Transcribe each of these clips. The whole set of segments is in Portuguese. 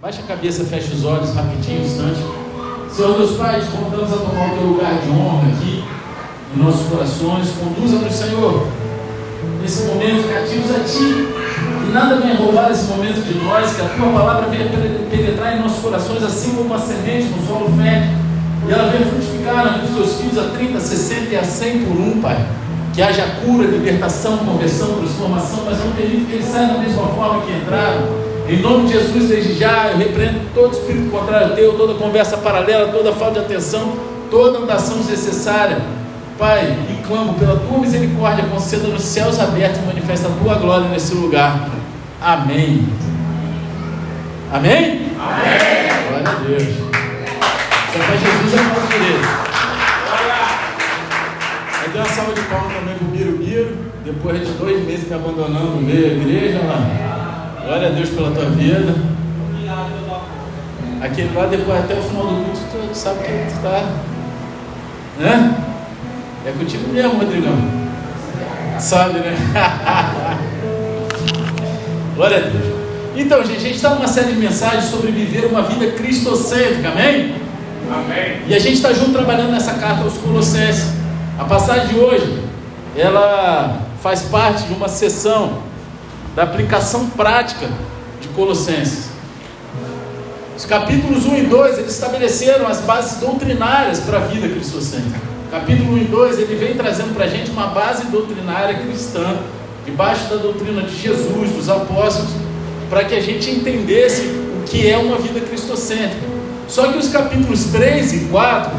Baixa a cabeça, fecha os olhos rapidinho, instante. Senhor Deus Pai, te convidamos a tomar o teu lugar de honra aqui em nossos corações. Conduza-nos, Senhor, nesse momento cativos a Ti. Que nada venha roubar esse momento de nós, que a Tua palavra venha penetrar em nossos corações, assim como uma semente no solo fértil. E ela venha frutificar na vida dos teus filhos a 30, 60 e a 100 por um, Pai. Que haja cura, libertação, conversão, transformação, mas não permite que eles saiam da mesma forma que entraram em nome de Jesus, desde já, eu repreendo todo espírito contrário teu, toda conversa paralela, toda falta de atenção, toda andação desnecessária. Pai, e clamo pela tua misericórdia, conceda nos céus abertos, manifesta a tua glória nesse lugar. Amém. Amém? Amém. Glória a Deus. Só para Jesus é nosso direito. Aí deu uma salva de palmas também para o Biro Biro, depois de dois meses me abandonando no meio da igreja lá. Glória a Deus pela tua vida. Aquele lá, depois até o final do culto, tu sabe que tu está. Né? É contigo mesmo, Rodrigão. Sabe, né? Glória a Deus. Então, gente, a gente está numa série de mensagens sobre viver uma vida cristocêntrica, amém? Amém. E a gente está junto trabalhando nessa carta aos Colossenses. A passagem de hoje, ela faz parte de uma sessão da aplicação prática de Colossenses. Os capítulos 1 e 2 eles estabeleceram as bases doutrinárias para a vida cristocêntrica. Capítulo 1 e 2 ele vem trazendo para a gente uma base doutrinária cristã, debaixo da doutrina de Jesus, dos apóstolos, para que a gente entendesse o que é uma vida cristocêntrica. Só que os capítulos 3 e 4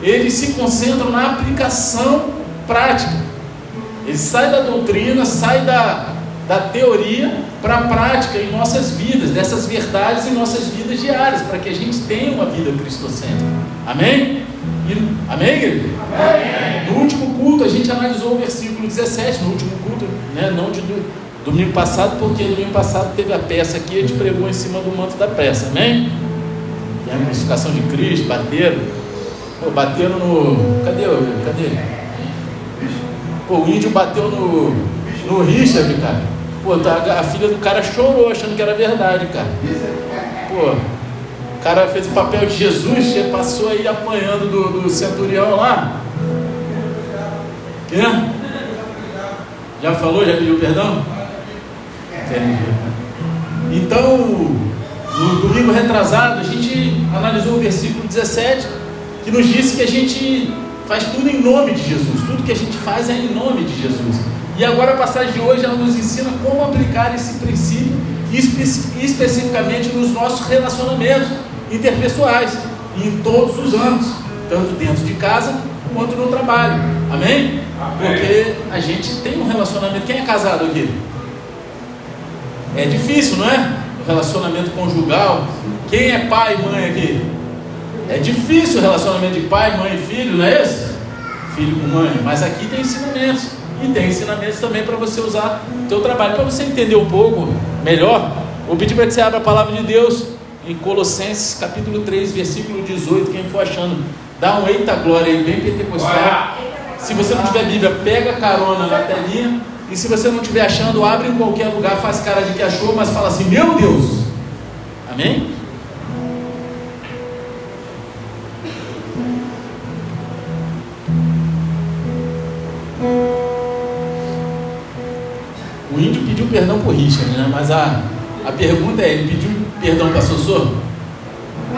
eles se concentram na aplicação prática. Ele sai da doutrina, sai da, da teoria para a prática em nossas vidas, dessas verdades em nossas vidas diárias, para que a gente tenha uma vida cristocêntrica. Amém? E, amém, igreja? Amém. No último culto a gente analisou o versículo 17, no último culto, né, não de do, domingo passado, porque domingo passado teve a peça aqui, a gente pregou em cima do manto da peça, amém? E a crucificação de Cristo, bateram, pô, bateram no. Cadê? Cadê? Pô, o índio bateu no no Richard, cara. Pô, tá, a filha do cara chorou achando que era verdade, cara. Pô, o cara fez o papel de Jesus, passou aí apanhando do, do centurião lá. Quê? Já falou? Já pediu perdão? Então, no domingo retrasado, a gente analisou o versículo 17, que nos disse que a gente faz tudo em nome de Jesus. Tudo que a gente faz é em nome de Jesus. E agora a passagem de hoje ela nos ensina como aplicar esse princípio espe especificamente nos nossos relacionamentos interpessoais, em todos os âmbitos, tanto dentro de casa quanto no trabalho. Amém? Amém? Porque a gente tem um relacionamento. Quem é casado aqui? É difícil, não é? O relacionamento conjugal. Quem é pai e mãe aqui? É difícil o relacionamento de pai, mãe e filho, não é esse? Filho com mãe. Mas aqui tem ensinamentos. E tem ensinamentos também para você usar no teu trabalho. Para você entender um pouco melhor, vou pedir para que você abra a palavra de Deus em Colossenses capítulo 3, versículo 18. Quem for achando, dá um eita glória aí, bem pentecostal. Se você não tiver Bíblia, pega carona na telinha. E se você não estiver achando, abre em qualquer lugar, faz cara de que achou, mas fala assim: Meu Deus! Amém? Perdão por Richard, né? Mas a, a pergunta é, ele pediu perdão para a Sossô?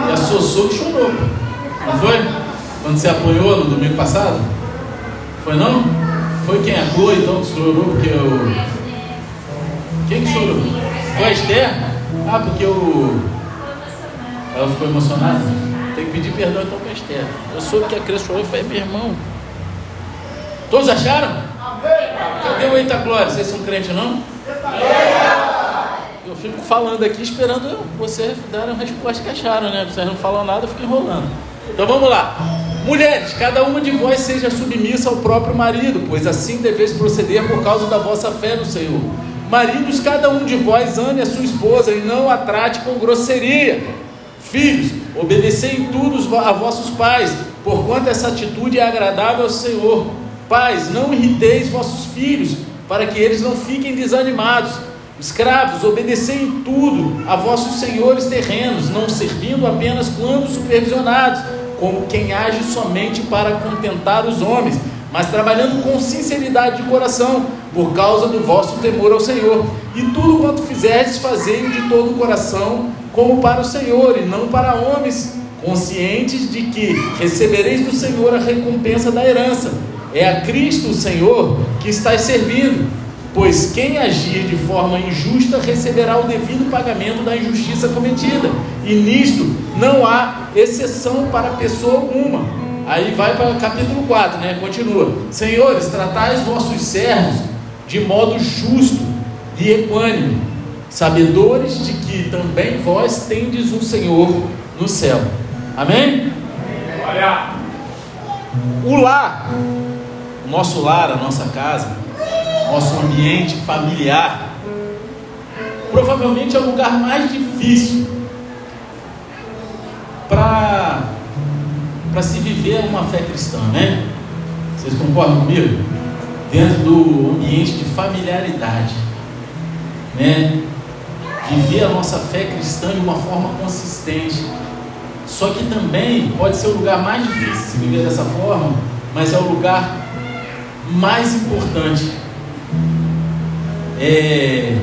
E a Sossô chorou. Não foi? Quando você apoiou no domingo passado? Foi não? Foi quem? A Chloe então que chorou porque o. Quem que chorou? Foi a Esther? Ah, porque o. Ela ficou emocionada? Tem que pedir perdão então para a Esther. Eu soube que a criança chorou e falei, meu irmão. Todos acharam? Cadê o Eita Glória? Vocês são crentes não? Eu fico falando aqui esperando vocês darem a resposta que acharam, né? Vocês não falam nada, eu fico enrolando. Então vamos lá. Mulheres, cada uma de vós seja submissa ao próprio marido, pois assim deveis proceder por causa da vossa fé no Senhor. Maridos, cada um de vós ame a sua esposa e não a trate com grosseria. Filhos, obedecei em tudo a vossos pais, porquanto essa atitude é agradável ao Senhor. Pais, não irriteis vossos filhos, para que eles não fiquem desanimados. Escravos, obedecei em tudo a vossos senhores terrenos, não servindo apenas quando supervisionados, como quem age somente para contentar os homens, mas trabalhando com sinceridade de coração, por causa do vosso temor ao Senhor. E tudo quanto fizerdes, fazei de todo o coração, como para o Senhor, e não para homens, conscientes de que recebereis do Senhor a recompensa da herança. É a Cristo o Senhor que estáis servindo. Pois quem agir de forma injusta receberá o devido pagamento da injustiça cometida, e nisto não há exceção para pessoa alguma. Aí vai para o capítulo 4, né? Continua. Senhores, tratais vossos servos de modo justo e equânime, sabedores de que também vós tendes um Senhor no céu. Amém? Olha. O lar, nosso lar, a nossa casa, nosso ambiente familiar, provavelmente é o lugar mais difícil para para se viver uma fé cristã, né? Vocês concordam comigo? Dentro do ambiente de familiaridade, né? Viver a nossa fé cristã de uma forma consistente. Só que também pode ser o lugar mais difícil se viver dessa forma, mas é o lugar mais importante é,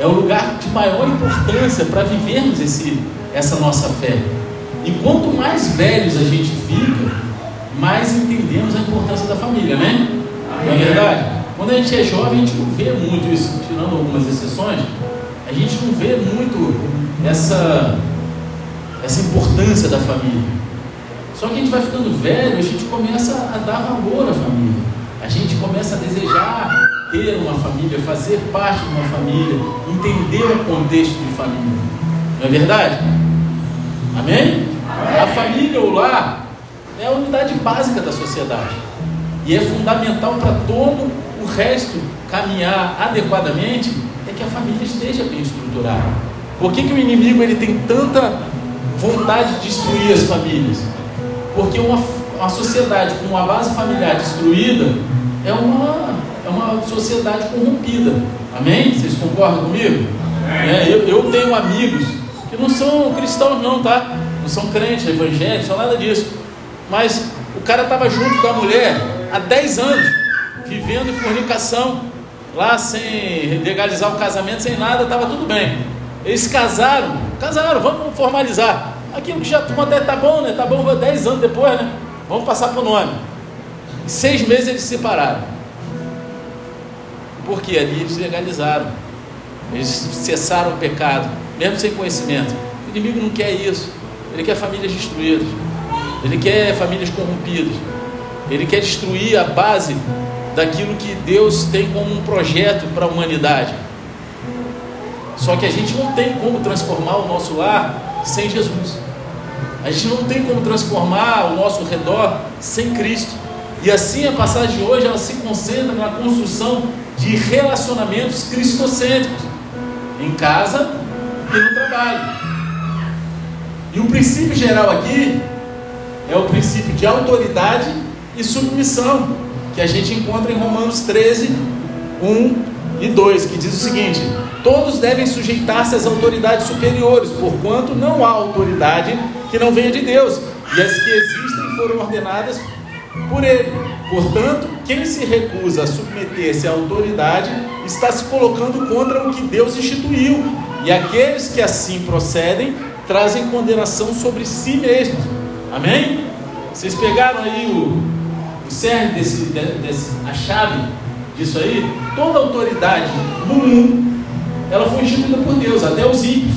é o lugar de maior importância para vivermos esse, essa nossa fé. E quanto mais velhos a gente fica, mais entendemos a importância da família, né? Não é verdade? Quando a gente é jovem, a gente não vê muito isso, tirando algumas exceções, a gente não vê muito essa, essa importância da família. Só que a gente vai ficando velho, a gente começa a dar valor à família. A gente começa a desejar ter uma família, fazer parte de uma família, entender o contexto de família. Não é verdade? Amém? A família, o lar, é a unidade básica da sociedade. E é fundamental para todo o resto caminhar adequadamente é que a família esteja bem estruturada. Por que, que o inimigo ele tem tanta vontade de destruir as famílias? Porque uma, uma sociedade com uma base familiar destruída é uma é uma sociedade corrompida. Amém? Vocês concordam comigo? É, eu, eu, tenho amigos que não são cristãos, não, tá? Não são crentes, evangélicos, não nada disso. Mas o cara estava junto com a mulher há 10 anos, vivendo em fornicação, lá sem legalizar o casamento, sem nada, estava tudo bem. Eles casaram, casaram, vamos formalizar. Aquilo que já até tá bom, né? Tá bom, 10 anos depois, né? Vamos passar para o nome. Seis meses eles se separaram. Porque ali eles legalizaram, eles cessaram o pecado, mesmo sem conhecimento. O inimigo não quer isso, ele quer famílias destruídas, ele quer famílias corrompidas, ele quer destruir a base daquilo que Deus tem como um projeto para a humanidade. Só que a gente não tem como transformar o nosso lar sem Jesus. A gente não tem como transformar o nosso redor sem Cristo. E assim a passagem de hoje ela se concentra na construção de relacionamentos cristocêntricos, em casa e no trabalho. E o princípio geral aqui é o princípio de autoridade e submissão, que a gente encontra em Romanos 13, 1 e 2, que diz o seguinte: Todos devem sujeitar-se às autoridades superiores, porquanto não há autoridade que não venha de Deus, e as que existem foram ordenadas por Ele. Portanto, quem se recusa a submeter-se à autoridade está se colocando contra o que Deus instituiu, e aqueles que assim procedem trazem condenação sobre si mesmos. Amém? Vocês pegaram aí o, o cerne desse, desse, a chave disso aí? Toda autoridade no mundo, ela foi instituída por Deus, até os ímpios.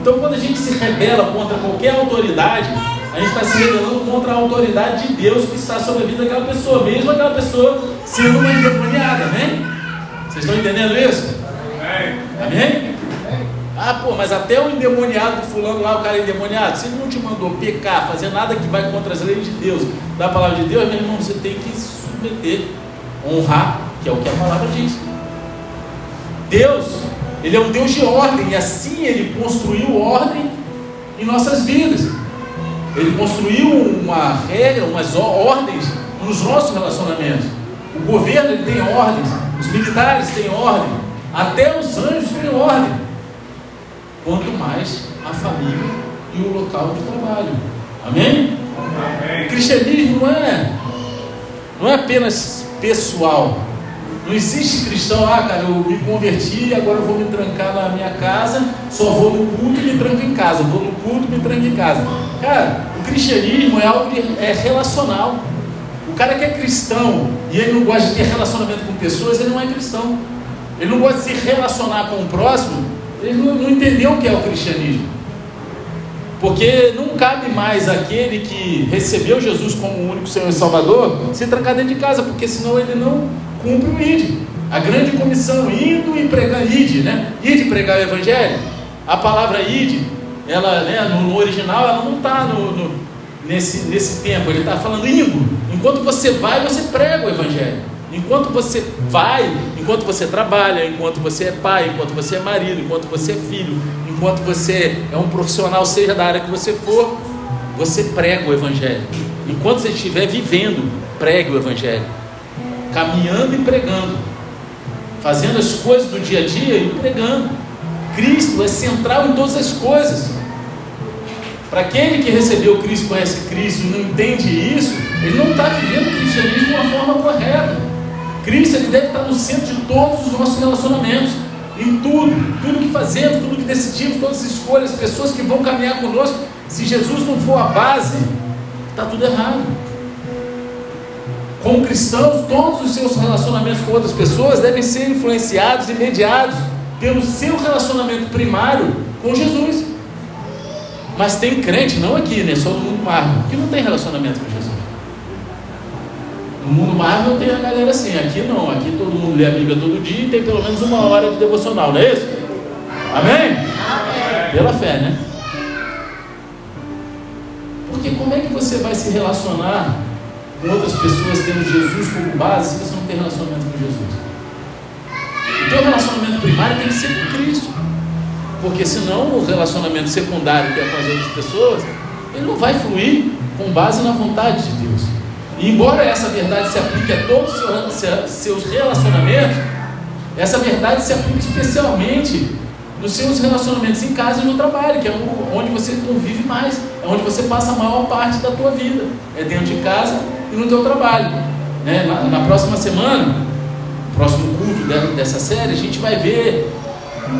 Então, quando a gente se rebela contra qualquer autoridade, a gente está se rebelando contra a autoridade de Deus que está sobre a vida daquela pessoa, mesmo aquela pessoa sendo uma endemoniada, amém? Vocês estão entendendo isso? Amém? Ah, pô, mas até o endemoniado fulano lá, o cara é endemoniado, se ele não te mandou pecar, fazer nada que vai contra as leis de Deus, da palavra de Deus, meu irmão, você tem que submeter, honrar, que é o que a palavra diz. Deus, Ele é um Deus de ordem, e assim Ele construiu ordem em nossas vidas. Ele construiu uma regra, umas ordens nos nossos relacionamentos. O governo ele tem ordens, os militares têm ordem, Até os anjos em ordem. Quanto mais a família e o local de trabalho. Amém? Amém. O cristianismo não é, não é apenas pessoal. Não existe cristão, ah, cara, eu me converti, agora eu vou me trancar na minha casa, só vou no culto e me tranco em casa. Vou no culto e me tranco em casa. Cara, o cristianismo é algo de, é relacional. O cara que é cristão e ele não gosta de ter relacionamento com pessoas, ele não é cristão. Ele não gosta de se relacionar com o próximo, ele não, não entendeu o que é o cristianismo. Porque não cabe mais aquele que recebeu Jesus como o único Senhor e Salvador se trancar dentro de casa, porque senão ele não cumpre o ID. A grande comissão, indo e pregar ID, né? ID pregar o Evangelho. A palavra ID, ela, né, no, original, ela não está no, no, nesse, nesse tempo, ele está falando indo. Enquanto você vai, você prega o Evangelho. Enquanto você vai, enquanto você trabalha, enquanto você é pai, enquanto você é marido, enquanto você é filho, enquanto você é um profissional, seja da área que você for, você prega o Evangelho. Enquanto você estiver vivendo, pregue o Evangelho. Caminhando e pregando. Fazendo as coisas do dia a dia e pregando. Cristo é central em todas as coisas. Para aquele que recebeu Cristo, conhece Cristo e não entende isso, ele não está vivendo o cristianismo de uma forma correta. Cristo ele deve estar no centro de todos os nossos relacionamentos, em tudo, tudo que fazemos, tudo que decidimos, todas as escolhas, pessoas que vão caminhar conosco. Se Jesus não for a base, está tudo errado. Como cristãos, todos os seus relacionamentos com outras pessoas devem ser influenciados e mediados pelo seu relacionamento primário com Jesus. Mas tem crente, não aqui, né? Só no mundo Marvel, que não tem relacionamento com Jesus. No mundo Marvel tem a galera assim, aqui não, aqui todo mundo lê a Bíblia todo dia e tem pelo menos uma hora de devocional, não é isso? Amém? Amém. Pela fé, né? Porque como é que você vai se relacionar com outras pessoas tendo Jesus como base se você não tem relacionamento com Jesus? O teu relacionamento primário tem que ser com Cristo. Porque senão o relacionamento secundário que é com as outras pessoas, ele não vai fluir com base na vontade de Deus. E embora essa verdade se aplique a todos os seus relacionamentos, essa verdade se aplica especialmente nos seus relacionamentos em casa e no trabalho, que é onde você convive mais, é onde você passa a maior parte da tua vida, é dentro de casa e no teu trabalho. Né? Na, na próxima semana, próximo culto dessa série, a gente vai ver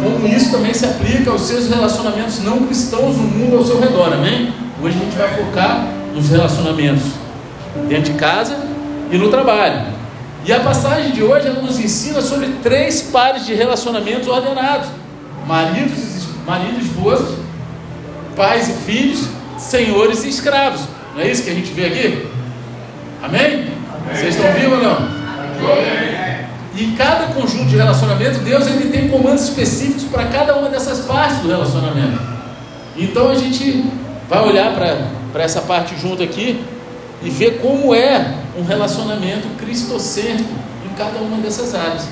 como isso também se aplica aos seus relacionamentos não cristãos no mundo ao seu redor, amém? Hoje a gente vai focar nos relacionamentos dentro de casa e no trabalho. E a passagem de hoje nos ensina sobre três pares de relacionamentos ordenados: maridos, e esposas, pais e filhos, senhores e escravos. Não é isso que a gente vê aqui? Amém? Amém. Vocês estão vivos ou não? Amém. E cada conjunto de relacionamento, Deus ele tem comandos específicos para cada uma dessas partes do relacionamento. Então a gente vai olhar para essa parte junto aqui e ver como é um relacionamento cristocêntrico em cada uma dessas áreas.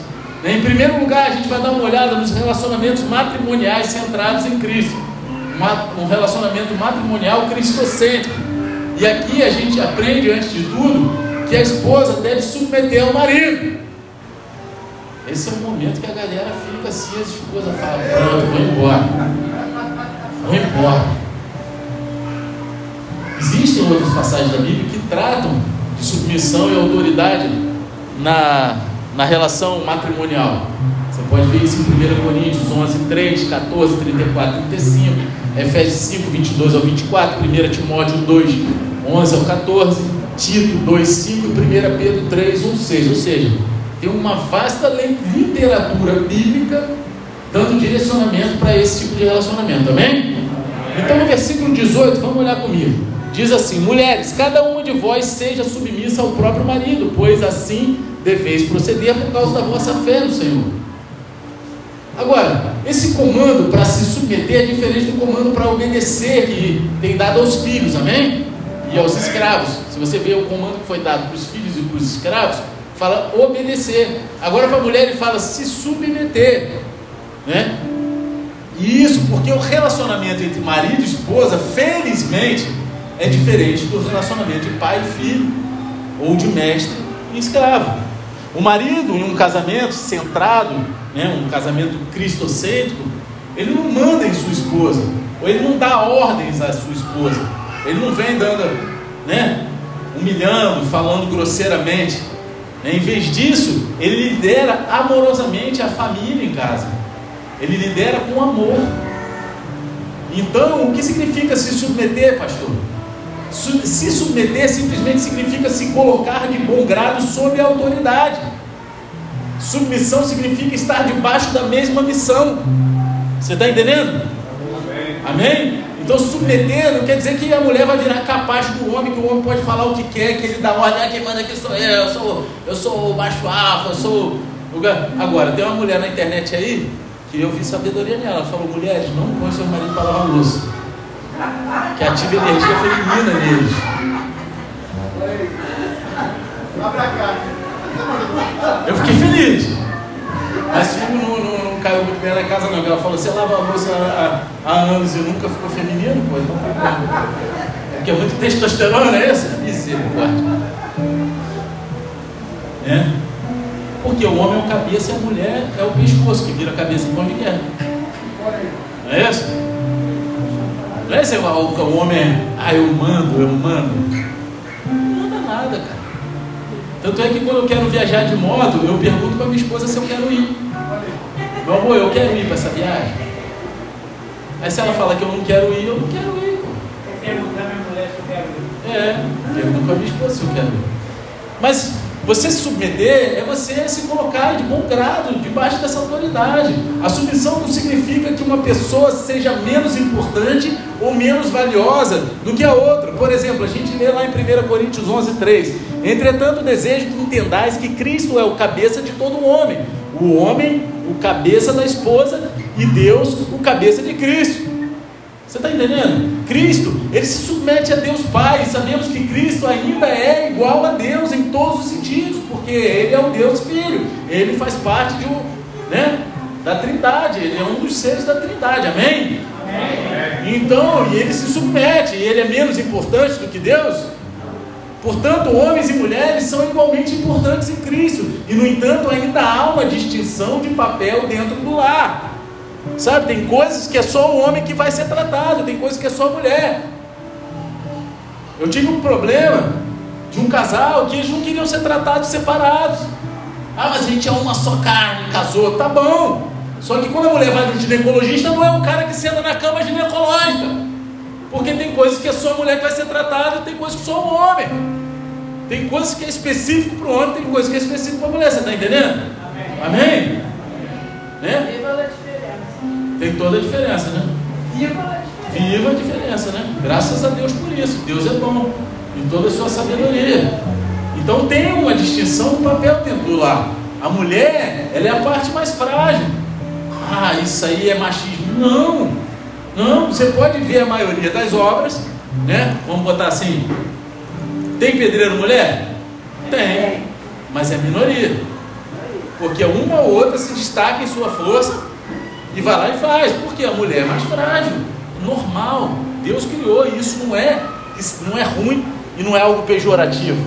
Em primeiro lugar, a gente vai dar uma olhada nos relacionamentos matrimoniais centrados em Cristo. Um relacionamento matrimonial cristocêntrico. E aqui a gente aprende, antes de tudo, que a esposa deve submeter ao marido. Esse é o momento que a galera fica assim, as esposas falam, pronto, vou embora. Vou embora. Existem outras passagens da Bíblia que tratam de submissão e autoridade na, na relação matrimonial. Você pode ver isso em 1 Coríntios 11, 3, 14, 34, 35, Efésios 5, 22 ao 24, 1 Timóteo 2, 11 ao 14, Tito 2, 5 e 1 Pedro 3, 1, 6. Ou seja, tem uma vasta literatura bíblica dando direcionamento para esse tipo de relacionamento, amém? Então no versículo 18, vamos olhar comigo. Diz assim: Mulheres, cada uma de vós seja submissa ao próprio marido, pois assim deveis proceder por causa da vossa fé no Senhor. Agora, esse comando para se submeter é diferente do comando para obedecer que tem dado aos filhos, amém? E aos escravos. Se você vê o comando que foi dado para os filhos e para os escravos, fala obedecer. Agora para a mulher ele fala se submeter, né? E isso porque o relacionamento entre marido e esposa, felizmente, é diferente do relacionamento de pai e filho, ou de mestre e escravo. O marido, em um casamento centrado, né, um casamento cristocêntrico, ele não manda em sua esposa, ou ele não dá ordens à sua esposa, ele não vem dando, né, humilhando, falando grosseiramente. Em vez disso, ele lidera amorosamente a família em casa, ele lidera com amor. Então, o que significa se submeter, pastor? Se submeter simplesmente significa se colocar de bom grado sob a autoridade. Submissão significa estar debaixo da mesma missão. Você está entendendo? Amém. Amém? Então, submeter não quer dizer que a mulher vai virar capaz do homem, que o homem pode falar o que quer, que ele dá ordem, ah, quem manda aqui sou eu, eu sou, eu sou o macho alfa, eu sou. Agora, tem uma mulher na internet aí que eu vi sabedoria nela. Ela falou: mulheres, não põe seu marido para lavar louça. Que ativa energia feminina neles. Eu fiquei feliz. Mas não, caiu muito bem na casa, não. Ela falou: você lava a louça há, há anos e nunca ficou feminino? Pois não É porque é muito testosterona, é isso? Misericórdia. É? Porque o homem é o cabeça e a mulher é o pescoço que vira a cabeça onde quer. Não é isso? Não é isso? O, o homem é, ah, eu mando, eu mando. Não manda nada, cara. Tanto é que quando eu quero viajar de moto, eu pergunto para minha esposa se eu quero ir. Meu amor, eu quero ir para essa viagem. Aí se ela fala que eu não quero ir, eu não quero ir. Pô. Perguntar minha mulher se eu quero ir. É, pergunto para minha esposa se eu quero ir. Mas você se submeter é você se colocar de bom grado debaixo dessa autoridade. A submissão não significa que uma pessoa seja menos importante ou menos valiosa do que a outra. Por exemplo, a gente lê lá em 1 Coríntios 11, 3. Entretanto, desejo que entendais que Cristo é o cabeça de todo homem. O homem, o cabeça da esposa, e Deus, o cabeça de Cristo. Você está entendendo? Cristo, ele se submete a Deus Pai. Sabemos que Cristo ainda é igual a Deus em todos os sentidos, porque ele é o Deus Filho. Ele faz parte de um, né, da Trindade. Ele é um dos seres da Trindade. Amém? Amém. Então, e ele se submete. E ele é menos importante do que Deus? Portanto, homens e mulheres são igualmente importantes em Cristo. E, no entanto, ainda há uma distinção de papel dentro do lar. Sabe, tem coisas que é só o homem que vai ser tratado, tem coisas que é só a mulher. Eu tive um problema de um casal que eles não queriam ser tratados separados. Ah, mas a gente é uma só carne, casou, tá bom. Só que quando a mulher vai no ginecologista, não é o cara que senta na cama ginecológica. Porque tem coisas que é só a mulher que vai ser tratada, tem coisas que só o homem. Tem coisas que é específico para o homem, tem coisas que é específico para a mulher. Você está entendendo? Amém? Amém? Né? Tem toda a diferença, né? Viva a diferença. Viva a diferença, né? Graças a Deus por isso. Deus é bom. Em toda a sua sabedoria. Então tem uma distinção no papel dentro do lar. A mulher, ela é a parte mais frágil. Ah, isso aí é machismo. Não. Não, você pode ver a maioria das obras, né? Vamos botar assim. Tem pedreiro mulher? Tem. Mas é minoria. Porque uma ou outra se destaca em sua força e vai lá e faz, porque a mulher é mais frágil, normal. Deus criou e isso não é, isso não é ruim e não é algo pejorativo.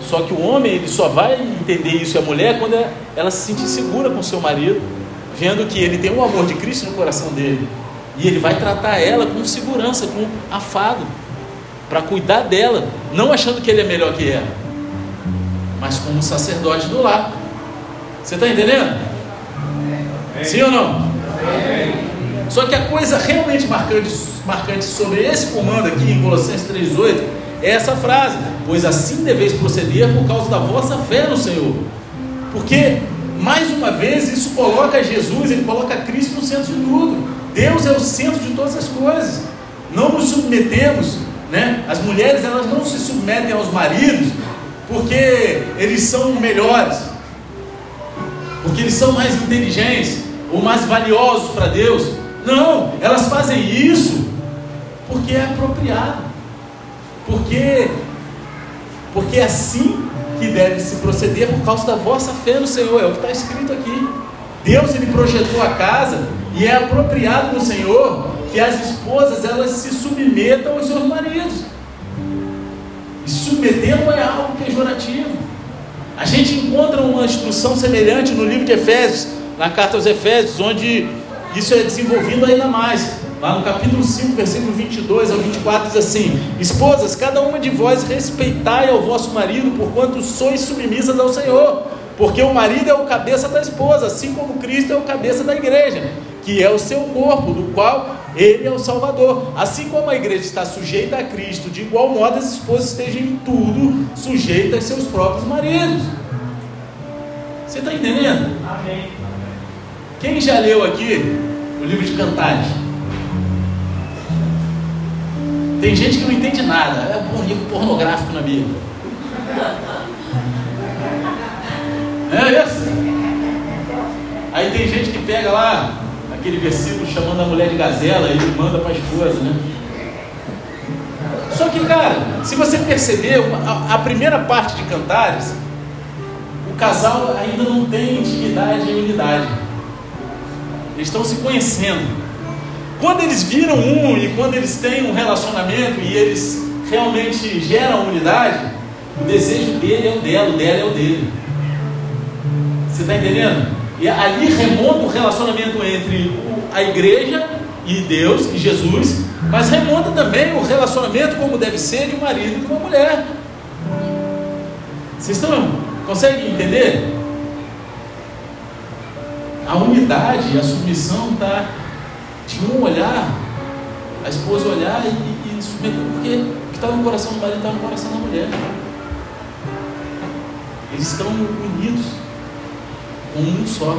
Só que o homem ele só vai entender isso e a mulher quando ela se sentir segura com seu marido, vendo que ele tem o amor de Cristo no coração dele. E ele vai tratar ela com segurança, com afado, para cuidar dela, não achando que ele é melhor que ela, mas como sacerdote do lar. Você está entendendo? Sim ou não? Só que a coisa realmente marcante, marcante sobre esse comando aqui em Colossenses 3,8 é essa frase: Pois assim deveis proceder por causa da vossa fé no Senhor. Porque, mais uma vez, isso coloca Jesus, ele coloca Cristo no centro de tudo. Deus é o centro de todas as coisas. Não nos submetemos, né? As mulheres elas não se submetem aos maridos porque eles são melhores, porque eles são mais inteligentes, ou mais valiosos para Deus. Não, elas fazem isso porque é apropriado. Porque porque é assim que deve se proceder por causa da vossa fé no Senhor, é o que está escrito aqui. Deus ele projetou a casa e é apropriado no Senhor que as esposas elas se submetam aos seus maridos. E submeter não é algo pejorativo. A gente encontra uma instrução semelhante no livro de Efésios, na carta aos Efésios, onde isso é desenvolvido ainda mais. Lá no capítulo 5, versículo 22 ao 24, diz assim: Esposas, cada uma de vós respeitai ao vosso marido, porquanto sois submissas ao Senhor. Porque o marido é o cabeça da esposa, assim como Cristo é o cabeça da igreja, que é o seu corpo, do qual ele é o Salvador. Assim como a igreja está sujeita a Cristo, de igual modo as esposas estejam em tudo sujeitas a seus próprios maridos. Você está entendendo? Amém. Quem já leu aqui o livro de Cantares? Tem gente que não entende nada. É um livro pornográfico na Bíblia. É isso? Aí tem gente que pega lá aquele versículo chamando a mulher de gazela e manda para a esposa, né? Só que, cara, se você perceber, a, a primeira parte de Cantares, o casal ainda não tem intimidade e unidade. Eles estão se conhecendo. Quando eles viram um e quando eles têm um relacionamento e eles realmente geram unidade, o desejo dele é o dela, o dela é o dele. Você está entendendo? E ali remonta o relacionamento entre a igreja e Deus e Jesus, mas remonta também o relacionamento como deve ser de um marido e de uma mulher. Vocês estão conseguem entender? A unidade a submissão está de um olhar, a esposa olhar e, e, submeter, porque o que está no coração do marido está no coração da mulher. Eles estão unidos um só.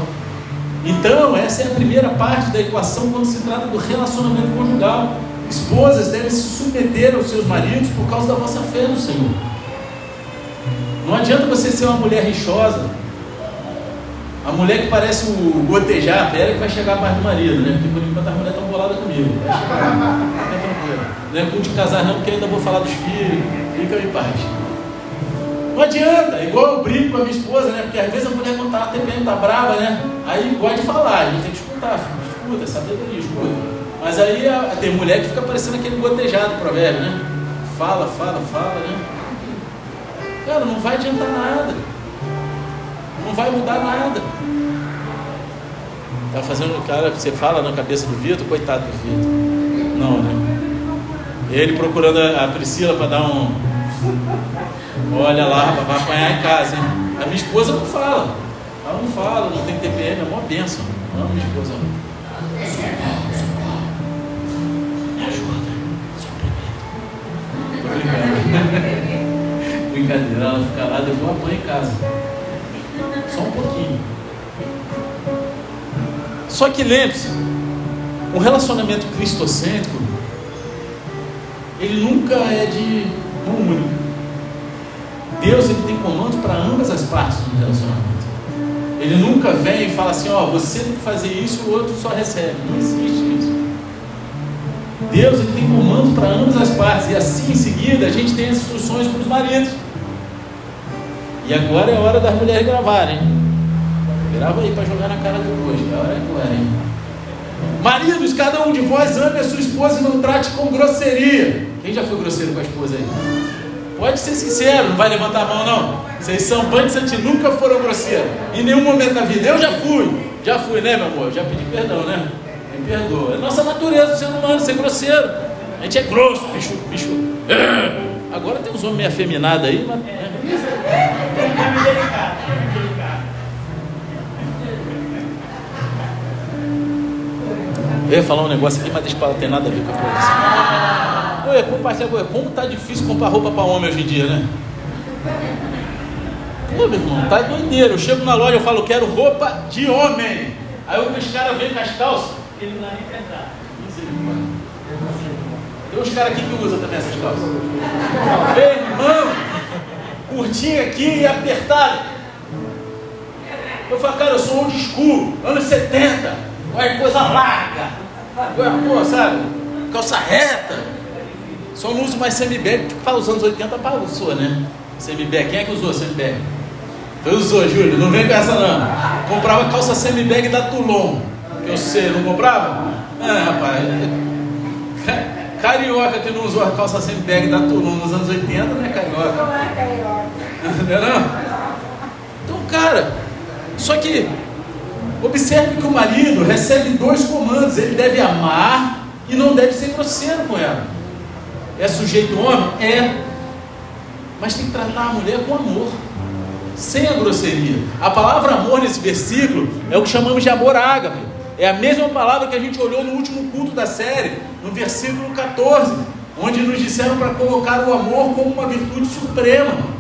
Então, essa é a primeira parte da equação quando se trata do relacionamento conjugal. Esposas devem se submeter aos seus maridos por causa da vossa fé no Senhor. Não adianta você ser uma mulher rixosa, a mulher que parece o gotejar a pele que vai chegar mais do marido, né? Porque por enquanto a mulher está bolada comigo. Vai chegar, tranquilo. Não é culto de casar não, porque ainda vou falar dos filhos. Fica em paz. Não adianta, igual eu brinco com a minha esposa, né? Porque às vezes a mulher quando tá TPM, tá brava, né? Aí gosta de falar, a gente tem que escutar, escuta, sabedoria, escuta. Mas aí a, tem mulher que fica parecendo aquele gotejado provérbio, né? Fala, fala, fala, né? Cara, não vai adiantar nada. Não vai mudar nada. Tá fazendo o cara, você fala na cabeça do Vitor, coitado do Vitor. Não, né? Ele procurando a Priscila para dar um, Olha lá, vai apanhar em casa, hein? A minha esposa não fala. Ela não fala, não tem TPM, é uma benção. Não, minha esposa. Me ajuda. Só brincando. Brincadeira, ela fica lá, depois eu apanho em casa. Só um pouquinho. Só que lembre-se, um relacionamento cristocêntrico, ele nunca é de um único. Deus ele tem comandos para ambas as partes do relacionamento. Ele nunca vem e fala assim, ó, você tem que fazer isso o outro só recebe. Não existe isso. Deus ele tem comandos para ambas as partes. E assim em seguida a gente tem as instruções para os maridos. E agora é hora das mulheres gravarem. Grava aí para jogar na cara depois. É hora agora, hein? Maridos, cada um de vós ame a sua esposa e não trate com grosseria. Quem já foi grosseiro com a esposa aí? Pode ser sincero, não vai levantar a mão não. Vocês são bandos e nunca foram grosseiros. Em nenhum momento da vida. Eu já fui. Já fui, né, meu amor? Já pedi perdão, né? Me perdoa. É nossa natureza ser humano ser grosseiro. A gente é grosso, bicho, bicho. Agora tem uns homens meio afeminados aí, mas. Eu ia falar um negócio aqui, mas deixa para ter nada a ver com a coisa. Oi, compartilhar com Como tá difícil comprar roupa para homem hoje em dia, né? Pô, meu irmão, tá doideiro. Eu chego na loja e falo, quero roupa de homem. Aí os caras vêm com as calças. Ele não pra entrar. Tem uns caras aqui que usam também essas calças. Meu irmão, curtinho aqui e apertado. Eu falo, cara, eu sou old school, anos 70. Olha coisa larga. Pô, sabe? Calça reta. Só não uso mais semibag, tipo, para os anos 80 para usou, né? Semibag, quem é que usou semibag? Tu usou, Júlio, não vem com essa não. Comprava calça semibag da Toulon. Que eu sei, não comprava? Ah, rapaz. Carioca que não usou a calça semibag da Toulon nos anos 80, né, carioca? Não é carioca. Não é não? cara, só que observe que o marido recebe dois comandos: ele deve amar e não deve ser grosseiro com ela. É sujeito homem? É. Mas tem que tratar a mulher com amor, sem a grosseria. A palavra amor nesse versículo é o que chamamos de amor ágape. É a mesma palavra que a gente olhou no último culto da série, no versículo 14, onde nos disseram para colocar o amor como uma virtude suprema.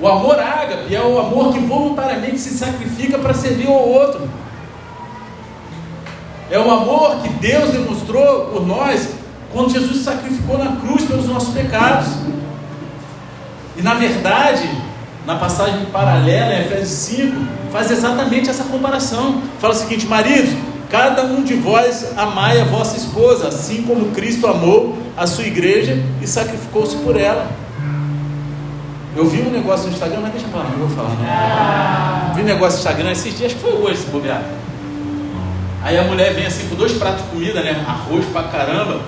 O amor ágape é o amor que voluntariamente se sacrifica para servir ao outro. É o amor que Deus demonstrou por nós quando Jesus sacrificou na cruz pelos nossos pecados. E na verdade, na passagem paralela em Efésios 5, faz exatamente essa comparação. Fala o seguinte: maridos, cada um de vós amai a vossa esposa, assim como Cristo amou a sua igreja e sacrificou-se por ela. Eu vi um negócio no Instagram, mas deixa eu falar, não vou falar. Não. Ah. Vi um negócio no Instagram esses dias, acho que foi hoje, se bobear. Aí a mulher vem assim com dois pratos de comida, né? Arroz pra caramba,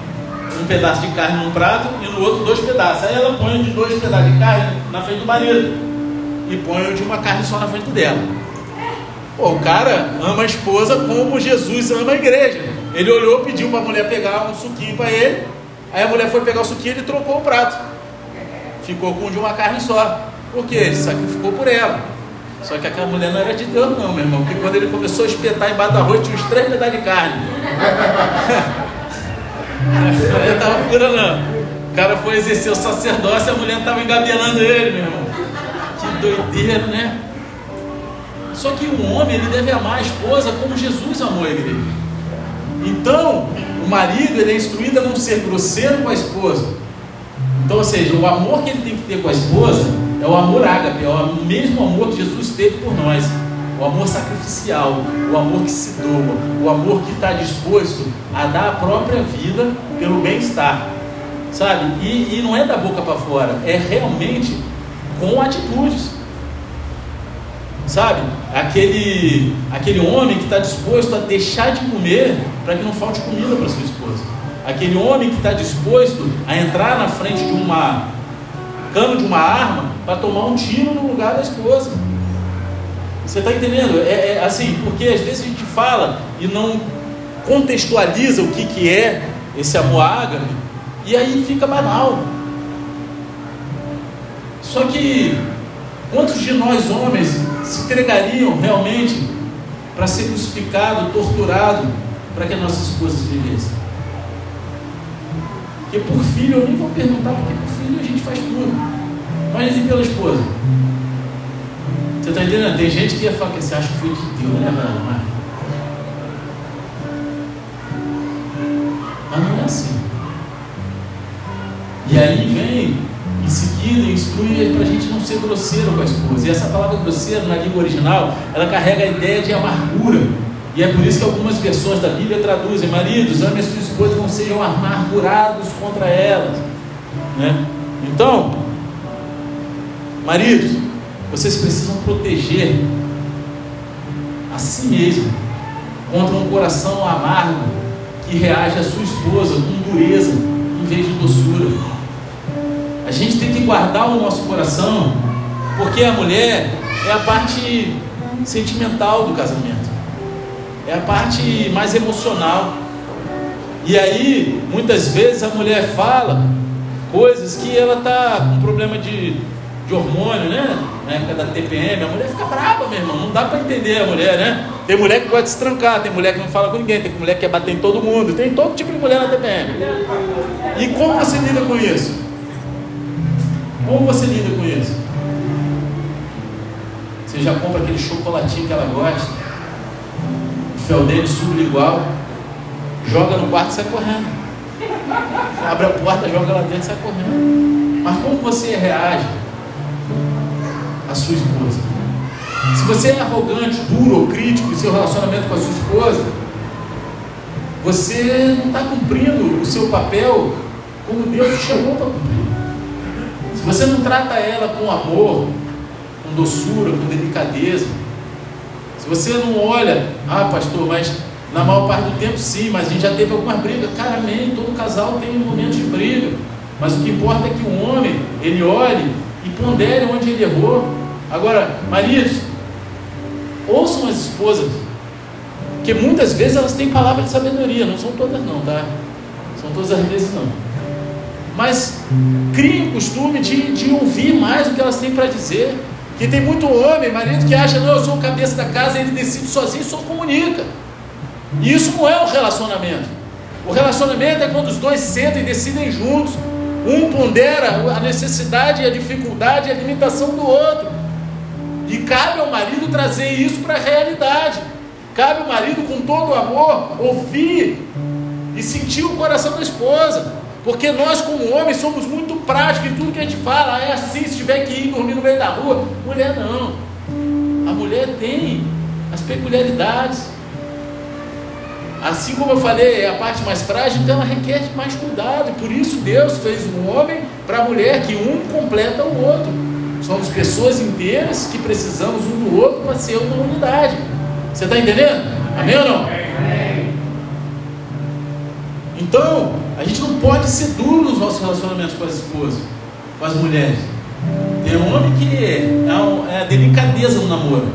um pedaço de carne num prato e no outro dois pedaços. Aí ela põe de dois pedaços de carne na frente do marido e põe de uma carne só na frente dela. Pô, o cara ama a esposa como Jesus ama a igreja. Ele olhou, pediu para a mulher pegar um suquinho para ele. Aí a mulher foi pegar o suquinho e ele trocou o prato. Ficou com de uma carne só. Por quê? Ele sacrificou por ela. Só que aquela mulher não era de Deus, não, meu irmão. Porque quando ele começou a espetar embaixo do arroz, tinha uns três pedaços de carne. Ele estava pura, não. O cara foi exercer o sacerdócio, a mulher estava engabelando ele, meu irmão. Que doideira, né? Só que o homem ele deve amar a esposa como Jesus amou a igreja. Então, o marido ele é instruído a não ser grosseiro com a esposa. Então, ou seja, o amor que ele tem que ter com a esposa é o amor ágape, é o mesmo amor que Jesus teve por nós. O amor sacrificial, o amor que se doa, o amor que está disposto a dar a própria vida pelo bem-estar. Sabe? E, e não é da boca para fora, é realmente com atitudes. Sabe? Aquele, aquele homem que está disposto a deixar de comer para que não falte comida para sua esposa. Aquele homem que está disposto a entrar na frente de uma cano de uma arma para tomar um tiro no lugar da esposa. Você está entendendo? É, é, assim, porque às vezes a gente fala e não contextualiza o que, que é esse amor ágape, e aí fica banal. Só que quantos de nós homens se entregariam realmente para ser crucificado, torturado, para que as nossas esposas vivessem? Porque por filho eu nem vou perguntar, porque por filho a gente faz tudo. Mas e pela esposa? Você está entendendo? Tem gente que ia falar que você acha que foi de Deus, né? Mas não é assim. E aí vem, em seguida, instrui para a gente não ser grosseiro com a esposa. E essa palavra grosseiro, na língua original, ela carrega a ideia de amargura. E é por isso que algumas versões da Bíblia traduzem: Maridos, ame a sua esposa, não sejam amargurados contra elas. Né? Então, maridos, vocês precisam proteger a si mesmo contra um coração amargo que reage à sua esposa com dureza em vez de doçura. A gente tem que guardar o nosso coração, porque a mulher é a parte sentimental do casamento, é a parte mais emocional. E aí, muitas vezes a mulher fala coisas que ela está com problema de de hormônio, né? Na época da TPM, a mulher fica brava, meu irmão. Não dá para entender a mulher, né? Tem mulher que gosta de se trancar, tem mulher que não fala com ninguém, tem mulher que quer bater em todo mundo, tem todo tipo de mulher na TPM. E como você lida com isso? Como você lida com isso? Você já compra aquele chocolatinho que ela gosta, dele sublingual, joga no quarto e sai correndo. Abre a porta, joga lá dentro e sai correndo. Mas como você reage? a sua esposa. Se você é arrogante, duro ou crítico em seu relacionamento com a sua esposa, você não está cumprindo o seu papel como Deus te chamou para cumprir. Se você não trata ela com amor, com doçura, com delicadeza, se você não olha, ah, pastor, mas na maior parte do tempo sim, mas a gente já teve algumas brigas. Cara, amém, todo casal tem um momento de briga. Mas o que importa é que o homem, ele olhe e pondere onde ele errou. Agora, maridos, ouçam as esposas, que muitas vezes elas têm palavra de sabedoria, não são todas não, tá? São todas as vezes não. Mas criem o costume de, de ouvir mais o que elas têm para dizer. Que tem muito homem, marido, que acha, não, eu sou o cabeça da casa, ele decide sozinho, só comunica. E isso não é um relacionamento. O relacionamento é quando os dois sentam e decidem juntos. Um pondera a necessidade, a dificuldade, a limitação do outro. E cabe ao marido trazer isso para a realidade. Cabe ao marido, com todo o amor, ouvir e sentir o coração da esposa. Porque nós, como homens, somos muito práticos em tudo que a gente fala. Ah, é assim, se tiver que ir dormir no meio da rua. Mulher não. A mulher tem as peculiaridades. Assim como eu falei, é a parte mais frágil, então ela requer mais cuidado. Por isso Deus fez um homem para a mulher, que um completa o outro. Somos pessoas inteiras que precisamos um do outro para ser uma unidade. Você está entendendo? Amém ou não? Então, a gente não pode ser duro nos nossos relacionamentos com as esposas, com as mulheres. Tem um homem que é, é a delicadeza no namoro.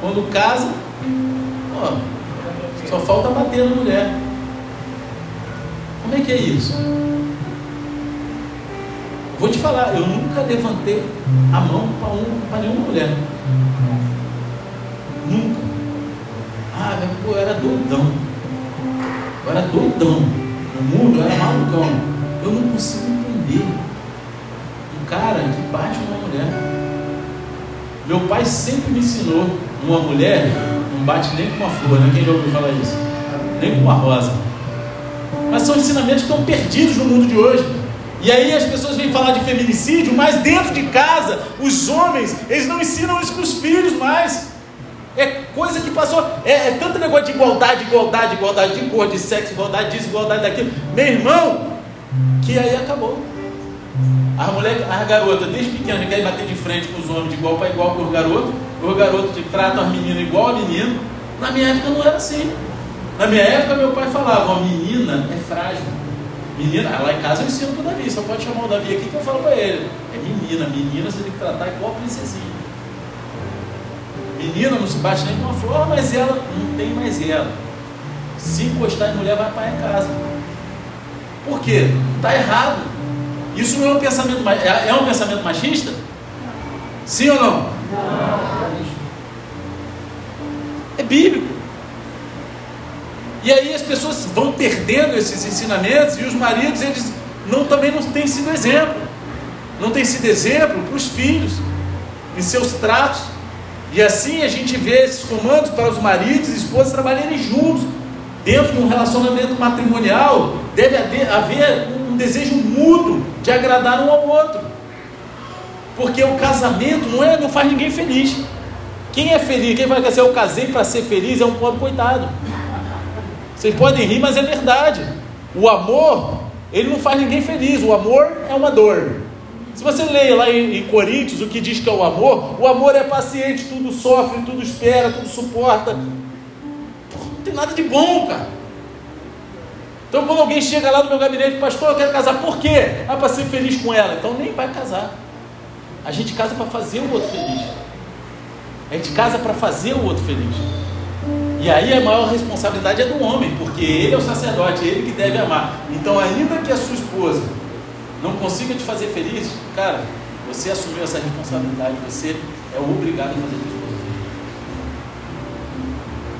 Quando casa, ó, só falta bater na mulher. Como é que é isso? Vou te falar, eu nunca levantei a mão para um, nenhuma mulher. Nunca. Ah, meu, pô, eu era doidão. Eu era doidão. No mundo era malucão. Eu não consigo entender um cara que bate numa mulher. Meu pai sempre me ensinou: uma mulher não bate nem com uma flor, né? Quem já ouviu falar isso? Nem com uma rosa. Mas são ensinamentos que estão perdidos no mundo de hoje. E aí as pessoas vêm falar de feminicídio, mas dentro de casa, os homens, eles não ensinam isso para os filhos mais. É coisa que passou. É, é tanto negócio de igualdade, igualdade, igualdade de cor, de sexo, igualdade disso, igualdade daquilo. Meu irmão, que aí acabou. A mulher, a garota, desde pequena, quer bater de frente com os homens de igual para igual com os garotos. Os garotos tratam as meninas igual a menino. Na minha época não era assim. Na minha época, meu pai falava: uma menina é frágil. Menina, lá em casa eu ensino para o Davi, só pode chamar o Davi aqui que eu falo para ele. É menina, menina você tem que tratar igual a princesinha. Menina não se bate nem com uma flor, mas ela não tem mais ela. Se encostar em mulher, vai para em casa. Por quê? Está errado. Isso não é um pensamento é, é um pensamento machista? Sim ou não? É bíblico. E aí as pessoas vão perdendo esses ensinamentos e os maridos eles não também não têm sido exemplo. Não têm sido exemplo para os filhos em seus tratos. E assim a gente vê esses comandos para os maridos e esposas trabalharem juntos. Dentro de um relacionamento matrimonial, deve haver um desejo mútuo de agradar um ao outro. Porque o casamento não, é, não faz ninguém feliz. Quem é feliz, quem vai dizer eu casei para ser feliz é um pobre coitado. Vocês podem rir, mas é verdade. O amor, ele não faz ninguém feliz. O amor é uma dor. Se você lê lá em, em Coríntios o que diz que é o amor, o amor é paciente, tudo sofre, tudo espera, tudo suporta. Não tem nada de bom, cara. Então, quando alguém chega lá no meu gabinete, pastor, eu quero casar, por quê? Ah, para ser feliz com ela. Então, nem vai casar. A gente casa para fazer o outro feliz. A gente casa para fazer o outro feliz. E aí a maior responsabilidade é do homem, porque ele é o sacerdote, ele que deve amar. Então, ainda que a sua esposa não consiga te fazer feliz, cara, você assumiu essa responsabilidade, você é obrigado a fazer feliz.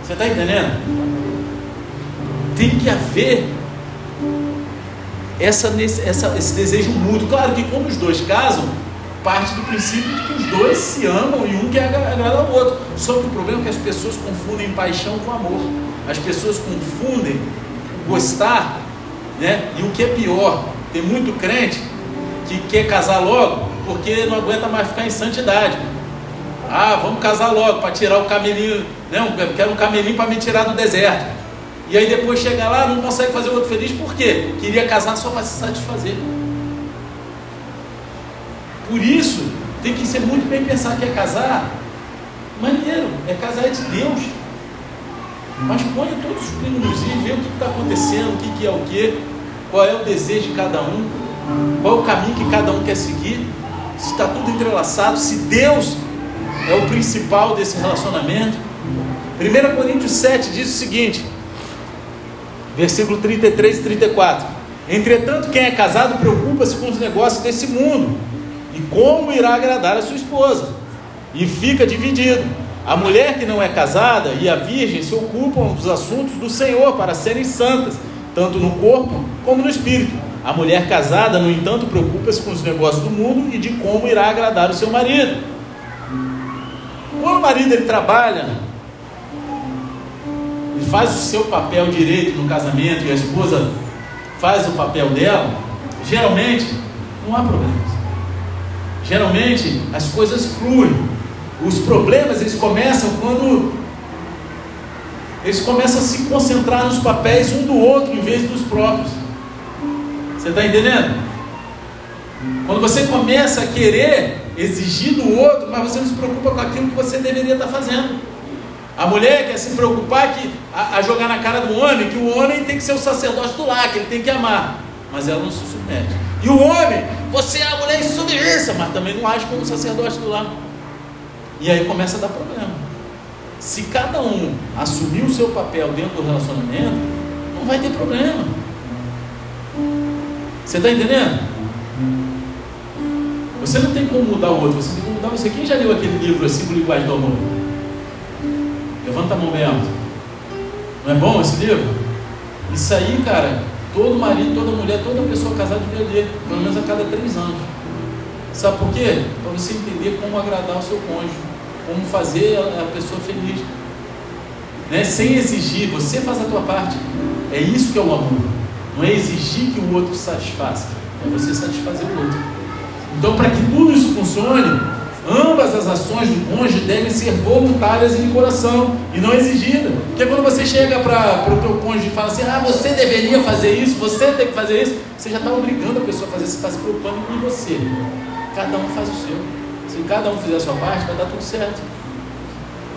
Você está entendendo? Tem que haver essa, essa, esse desejo mútuo. Claro que quando os dois casam, parte do princípio de que os dois se amam e um quer agradar ao outro. Só que o problema é que as pessoas confundem paixão com amor. As pessoas confundem gostar, né? E o que é pior, tem muito crente que quer casar logo porque não aguenta mais ficar em santidade. Ah, vamos casar logo para tirar o camelinho, não, né? quero um camelinho para me tirar do deserto. E aí depois chega lá, não consegue fazer o outro feliz, por quê? Queria casar só para se satisfazer. Por isso, tem que ser muito bem pensar que é casar. Maneiro, é casar é de Deus. Mas ponha todos os pingos e vê o que está acontecendo, o que, que é o que, qual é o desejo de cada um, qual é o caminho que cada um quer seguir, se está tudo entrelaçado, se Deus é o principal desse relacionamento. 1 Coríntios 7 diz o seguinte, versículo 33 e 34. Entretanto, quem é casado preocupa-se com os negócios desse mundo e como irá agradar a sua esposa, e fica dividido. A mulher que não é casada e a virgem se ocupam dos assuntos do Senhor para serem santas, tanto no corpo como no espírito. A mulher casada, no entanto, preocupa-se com os negócios do mundo e de como irá agradar o seu marido. Quando o marido ele trabalha, ele faz o seu papel direito no casamento e a esposa faz o papel dela, geralmente não há problemas. Geralmente as coisas fluem. Os problemas eles começam quando eles começam a se concentrar nos papéis um do outro em vez dos próprios. Você está entendendo? Quando você começa a querer exigir do outro, mas você não se preocupa com aquilo que você deveria estar fazendo. A mulher quer se preocupar que, a, a jogar na cara do homem que o homem tem que ser o sacerdote do lar, que ele tem que amar, mas ela não se submete. E o homem, você é a mulher submissa, mas também não age como sacerdote do lar. E aí começa a dar problema. Se cada um assumir o seu papel dentro do relacionamento, não vai ter problema. Você está entendendo? Você não tem como mudar o outro, você tem como mudar você. Quem já leu aquele livro, As Cinco Linguagens do Amor? Levanta a mão alto. Não é bom esse livro? Isso aí, cara, todo marido, toda mulher, toda pessoa casada devia ler, pelo menos a cada três anos. Sabe por quê? Para você entender como agradar o seu cônjuge, como fazer a pessoa feliz. Né? Sem exigir, você faz a tua parte. É isso que é o amor. Não é exigir que o outro satisfaça, é você satisfazer o outro. Então, para que tudo isso funcione, ambas as ações do cônjuge devem ser voluntárias e de coração e não exigidas. Porque quando você chega para o teu cônjuge e fala assim, ah, você deveria fazer isso, você tem que fazer isso, você já está obrigando a pessoa a fazer, você está se preocupando com você. Cada um faz o seu. Se cada um fizer a sua parte, vai dar tudo certo.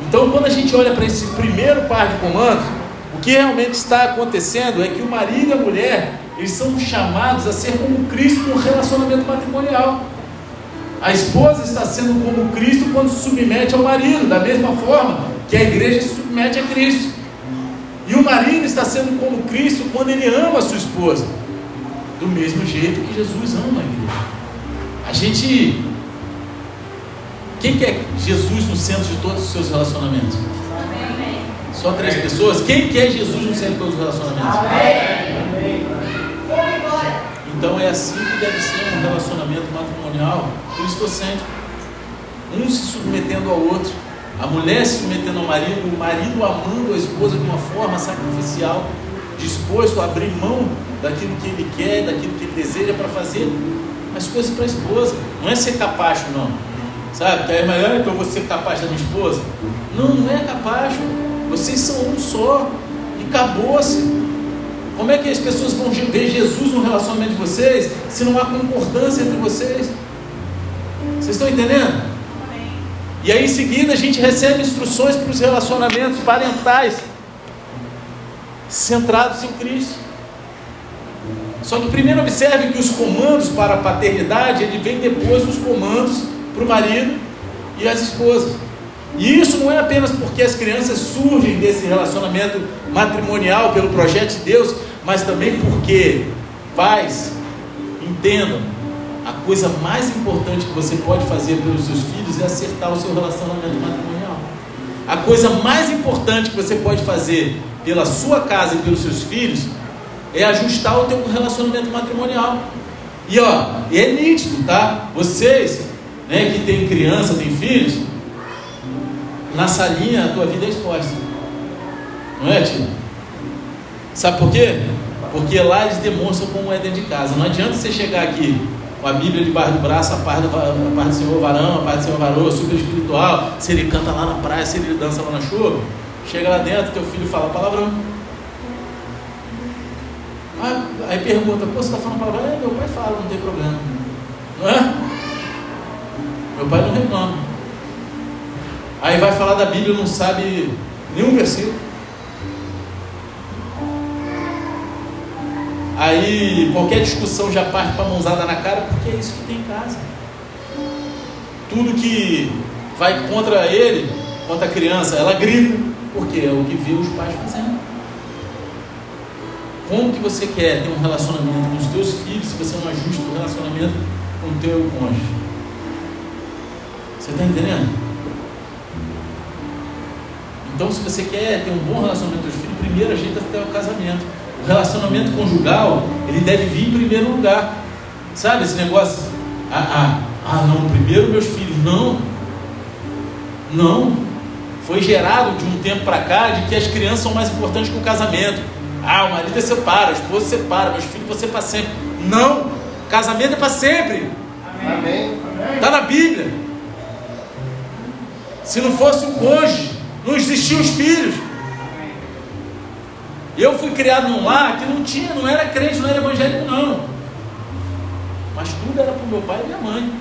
Então, quando a gente olha para esse primeiro par de comandos, o que realmente está acontecendo é que o marido e a mulher, eles são chamados a ser como Cristo no relacionamento matrimonial. A esposa está sendo como Cristo quando se submete ao marido, da mesma forma que a igreja se submete a Cristo. E o marido está sendo como Cristo quando ele ama a sua esposa, do mesmo jeito que Jesus ama a igreja. A gente. Quem quer Jesus no centro de todos os seus relacionamentos? Só três pessoas? Quem quer Jesus no centro de todos os relacionamentos? Amém. Então é assim que deve ser um relacionamento matrimonial cristocêntrico. Um se submetendo ao outro, a mulher se submetendo ao marido, o marido amando a esposa de uma forma sacrificial, disposto a abrir mão daquilo que ele quer, daquilo que ele deseja para fazer as coisas para a esposa. Não é ser capacho, não. Sabe? Que é melhor que eu vou ser capaz da minha esposa. Não, não é capacho. Vocês são um só. E acabou-se. Como é que as pessoas vão ver Jesus no relacionamento de vocês se não há concordância entre vocês? Vocês estão entendendo? E aí em seguida a gente recebe instruções para os relacionamentos parentais centrados em Cristo. Só que primeiro observe que os comandos para a paternidade ele vem depois dos comandos para o marido e as esposas. E isso não é apenas porque as crianças surgem desse relacionamento matrimonial pelo projeto de Deus, mas também porque pais entendam a coisa mais importante que você pode fazer pelos seus filhos é acertar o seu relacionamento matrimonial. A coisa mais importante que você pode fazer pela sua casa e pelos seus filhos é ajustar o teu relacionamento matrimonial. E ó, é nítido, tá? Vocês, né, que têm criança, têm filhos, na salinha a tua vida é exposta. Não é, tio? Sabe por quê? Porque lá eles demonstram como é dentro de casa. Não adianta você chegar aqui com a Bíblia debaixo do braço, a parte do, a parte do Senhor varão, a parte do Senhor varão, super espiritual. Se ele canta lá na praia, se ele dança lá na chuva, chega lá dentro, teu filho fala palavrão. Aí pergunta, pô, você está falando palavrão? É, meu pai fala, não tem problema. Não é? Meu pai não reclama. Aí vai falar da Bíblia, não sabe nenhum versículo. Aí qualquer discussão já parte para mãozada na cara, porque é isso que tem em casa. Tudo que vai contra ele, contra a criança, ela grita, porque é o que vê os pais fazendo. Como que você quer ter um relacionamento com os teus filhos se você não ajusta o relacionamento com o teu cônjuge? Você está entendendo? Então, se você quer ter um bom relacionamento com os filhos, primeiro ajeita até o casamento. O relacionamento conjugal, ele deve vir em primeiro lugar. Sabe esse negócio? Ah, ah, ah não, primeiro meus filhos. Não. Não. Foi gerado de um tempo para cá de que as crianças são mais importantes que o casamento. Ah, o marido é separa, a esposa separa, meus filhos você para sempre. Não. Casamento é para sempre. Amém. Está na Bíblia. Se não fosse o cônjuge, não existiam os filhos. Eu fui criado num lar que não tinha, não era crente, não era evangélico, não. Mas tudo era para o meu pai e minha mãe.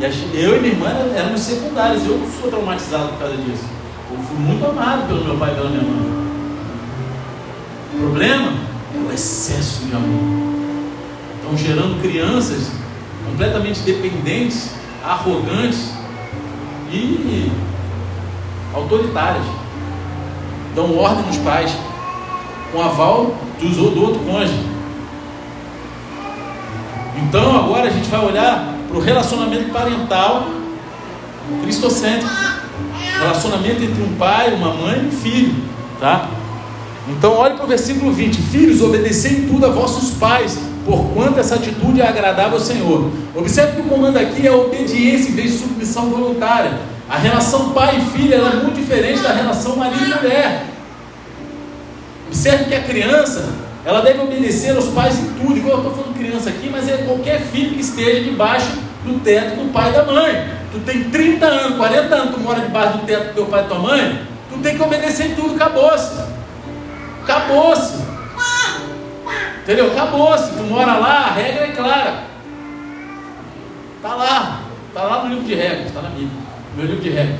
E eu e minha irmã éramos secundários. Eu não sou traumatizado por causa disso. Eu fui muito amado pelo meu pai e pela minha mãe. O problema é o excesso de amor. Estão gerando crianças completamente dependentes, arrogantes e autoritárias. Dão ordem nos pais com aval dos, do outro cônjuge. Então agora a gente vai olhar para o relacionamento parental cristocêntrico. Relacionamento entre um pai, uma mãe e um filho. Tá? Então olhe para o versículo 20: Filhos, obedecei em tudo a vossos pais, porquanto essa atitude é agradável ao Senhor. Observe que o comando aqui é obediência em vez de submissão voluntária. A relação pai e filha é muito diferente da relação marido e mulher. Observe que a criança, ela deve obedecer aos pais em tudo. Igual eu estou falando criança aqui, mas é qualquer filho que esteja debaixo do teto do pai e da mãe. Tu tem 30 anos, 40 anos, tu mora debaixo do teto do teu pai e tua mãe, tu tem que obedecer em tudo, acabou-se. Acabou-se. Entendeu? Acabou-se. Tu mora lá, a regra é clara. Está lá. Está lá no livro de regras, está na Bíblia. No meu livro de regras.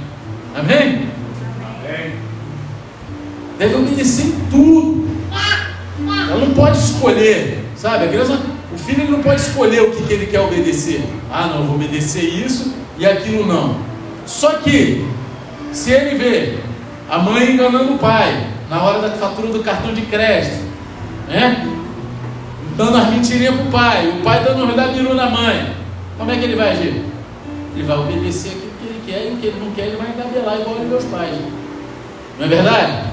Amém? Amém. Deve obedecer em tudo. Ela não pode escolher, sabe? A criança, o filho ele não pode escolher o que, que ele quer obedecer. Ah, não, eu vou obedecer isso e aquilo não. Só que, se ele vê a mãe enganando o pai, na hora da fatura do cartão de crédito, né? Dando as mentirinhas para o pai, o pai dando um biru na mãe, como é que ele vai agir? Ele vai obedecer aquilo que ele quer e o que ele não quer, ele vai engabelar igual os meus pais. Não é verdade?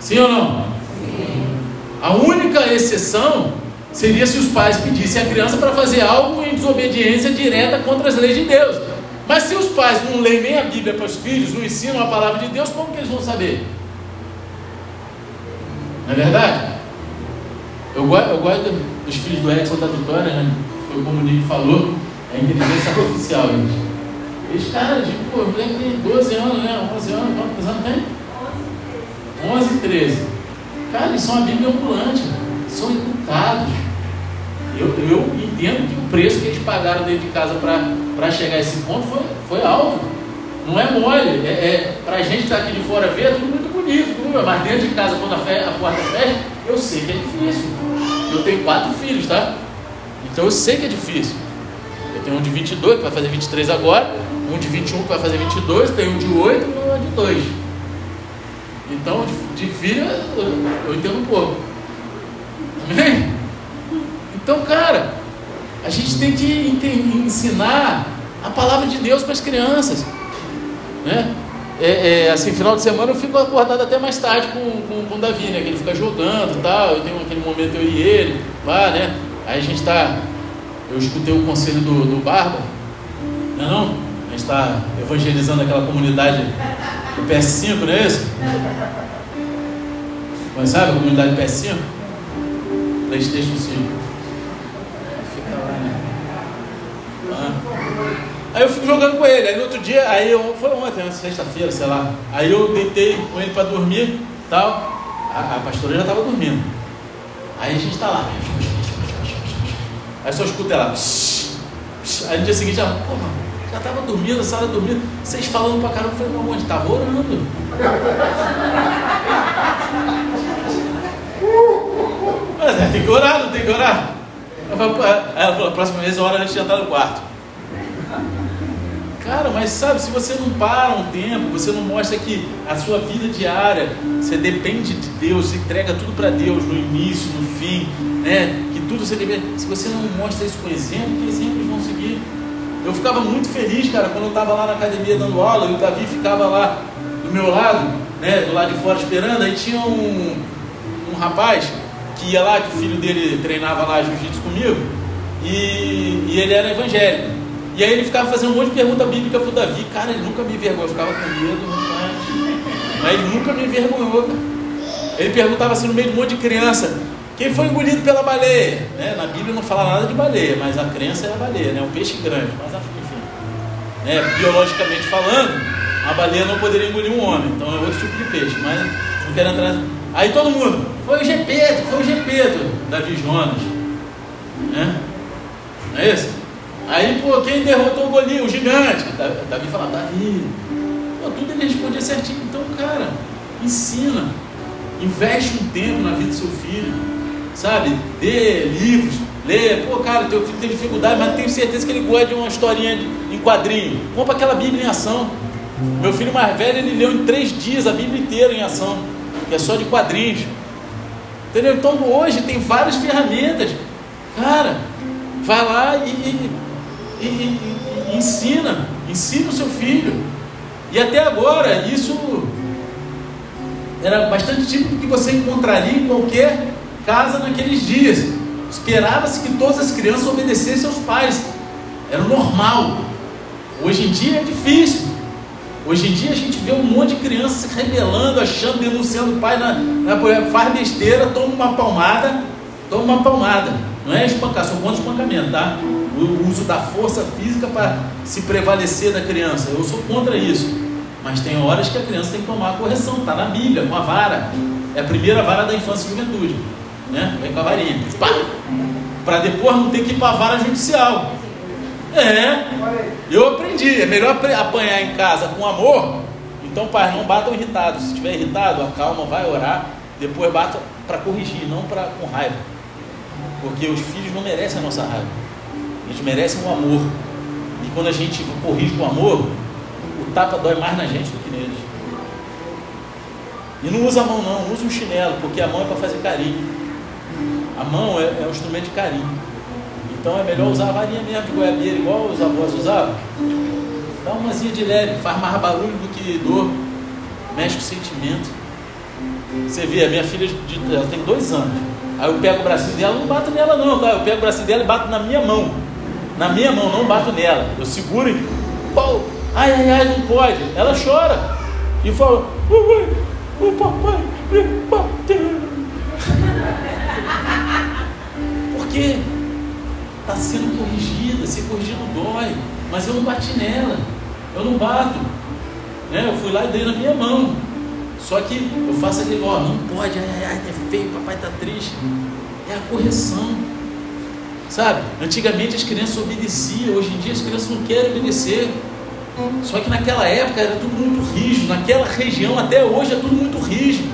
Sim ou não? Sim. A única exceção seria se os pais pedissem a criança para fazer algo em desobediência direta contra as leis de Deus. Mas se os pais não leem nem a Bíblia para os filhos, não ensinam a palavra de Deus, como que eles vão saber? Não é verdade? Eu gosto, eu gosto dos filhos do Edson da Vitória, né? foi como o Nick falou, é inteligência artificial, gente. Eles, cara, tipo, pô, o moleque tem 12 anos, né? 11 anos, quantos anos tem? 11 e 13. Cara, eles são a Bíblia ambulante, são educados. Eu, eu entendo que o preço que eles pagaram dentro de casa para chegar a esse ponto foi, foi alto. Não é mole. É, é, para a gente que está aqui de fora ver, é tudo muito bonito, tudo, mas dentro de casa, quando a, fe, a porta fecha, eu sei que é difícil. Eu tenho quatro filhos, tá? Então eu sei que é difícil. Eu tenho um de 22 que vai fazer 23 agora, um de 21 que vai fazer 22, tenho um de 8 e um de 2. Então, de, de filho, eu entendo um pouco. Amém? Então, cara, a gente tem que ensinar a palavra de Deus para as crianças. Né? É, é, assim, final de semana eu fico acordado até mais tarde com, com, com o Davi, né? Que ele fica jogando e tal. Eu tenho aquele momento eu e ele, lá, né? Aí a gente está. Eu escutei o conselho do, do Barba, não é não? A gente está evangelizando aquela comunidade o PS5, não é isso? Mas sabe a comunidade PS5? Playstation 5. Fica lá, né? Ah. Aí eu fico jogando com ele. Aí no outro dia, aí eu, foi ontem, né? sexta-feira, sei lá. Aí eu deitei com ele para dormir tal. A, a pastora já estava dormindo. Aí a gente está lá. Aí só escuta ela. Aí no dia seguinte ela, pô, mano, já estava dormindo, a sala dormindo, vocês falando pra caramba, eu falei, não, onde? Estava orando. Mas, tem que orar, não tem que orar. Ela falou, a próxima vez ora antes de entrar no quarto. Cara, mas sabe, se você não para um tempo, você não mostra que a sua vida diária, você depende de Deus, você entrega tudo para Deus no início, no fim, né? Que tudo você depende. Se você não mostra isso com exemplo, que exemplos vão seguir? Eu ficava muito feliz, cara, quando eu estava lá na academia dando aula e o Davi ficava lá do meu lado, né, do lado de fora esperando. Aí tinha um, um rapaz que ia lá, que o filho dele treinava lá jiu-jitsu comigo, e, e ele era evangélico. E aí ele ficava fazendo um monte de pergunta bíblica pro Davi. Cara, ele nunca me envergonhou, eu ficava com medo, mas, mas ele nunca me envergonhou. Ele perguntava assim no meio de um monte de criança: quem foi engolido pela baleia? Né? Na Bíblia não fala nada de baleia, mas a crença é a baleia, né? um peixe grande. Mas enfim, né? biologicamente falando, a baleia não poderia engolir um homem, então é outro tipo de peixe. Mas não quero entrar. Aí todo mundo, foi o Gepeto, foi o Gepeto, Davi Jonas. Né? Não é isso? Aí, pô, quem derrotou o Golias? O gigante. Davi fala, Davi. Pô, tudo ele respondia certinho. Então, cara, ensina. Investe um tempo na vida do seu filho. Sabe? Dê livros. Lê. Pô, cara, teu filho tem dificuldade, mas tenho certeza que ele gosta de uma historinha de, em quadrinho. Compra aquela Bíblia em ação. Meu filho mais velho, ele leu em três dias a Bíblia inteira em ação. Que é só de quadrinhos. Entendeu? Então hoje tem várias ferramentas. Cara, vai lá e, e e, e, e ensina, ensina o seu filho. E até agora, isso era bastante típico que você encontraria em qualquer casa naqueles dias. Esperava-se que todas as crianças obedecessem aos pais. Era normal. Hoje em dia é difícil. Hoje em dia a gente vê um monte de crianças se rebelando, achando, denunciando o pai na, na faz besteira, toma uma palmada, toma uma palmada. Não é espancar, sou contra espancamento, tá? O uso da força física para se prevalecer da criança. Eu sou contra isso. Mas tem horas que a criança tem que tomar a correção, está na Bíblia, com a vara. É a primeira vara da infância e juventude. Né? Vem com a varinha. Para depois não ter que ir para a vara judicial. É, eu aprendi. É melhor apanhar em casa com amor. Então, pai, não batam irritados. Se estiver irritado, acalma, vai orar. Depois bata para corrigir, não pra, com raiva. Porque os filhos não merecem a nossa raiva. Eles merecem o amor. E quando a gente corrige com amor, o tapa dói mais na gente do que neles. E não usa a mão não, usa um chinelo, porque a mão é para fazer carinho. A mão é, é, um instrumento de carinho. Então é melhor usar a varinha mesmo de goiabeira, igual os avós usavam. Dá uma zinha de leve, faz mais barulho do que dor. Mexe com o sentimento. Você vê, a minha filha ela tem dois anos. Aí eu pego o bracinho dela, não bato nela não, tá? Eu pego o bracinho dela e bato na minha mão na minha mão, não bato nela. Eu seguro e pau, ai, ai, ai, não pode. Ela chora e fala: o papai me bateu. Porque está sendo corrigida, ser corrigido dói, mas eu não bati nela, eu não bato. Né? Eu fui lá e dei na minha mão. Só que eu faço aquele, ó, não pode, ai, ai, ai, é feio, papai está triste. É a correção. Sabe? Antigamente as crianças obedeciam, hoje em dia as crianças não querem obedecer. Só que naquela época era tudo muito rígido, naquela região até hoje é tudo muito rígido.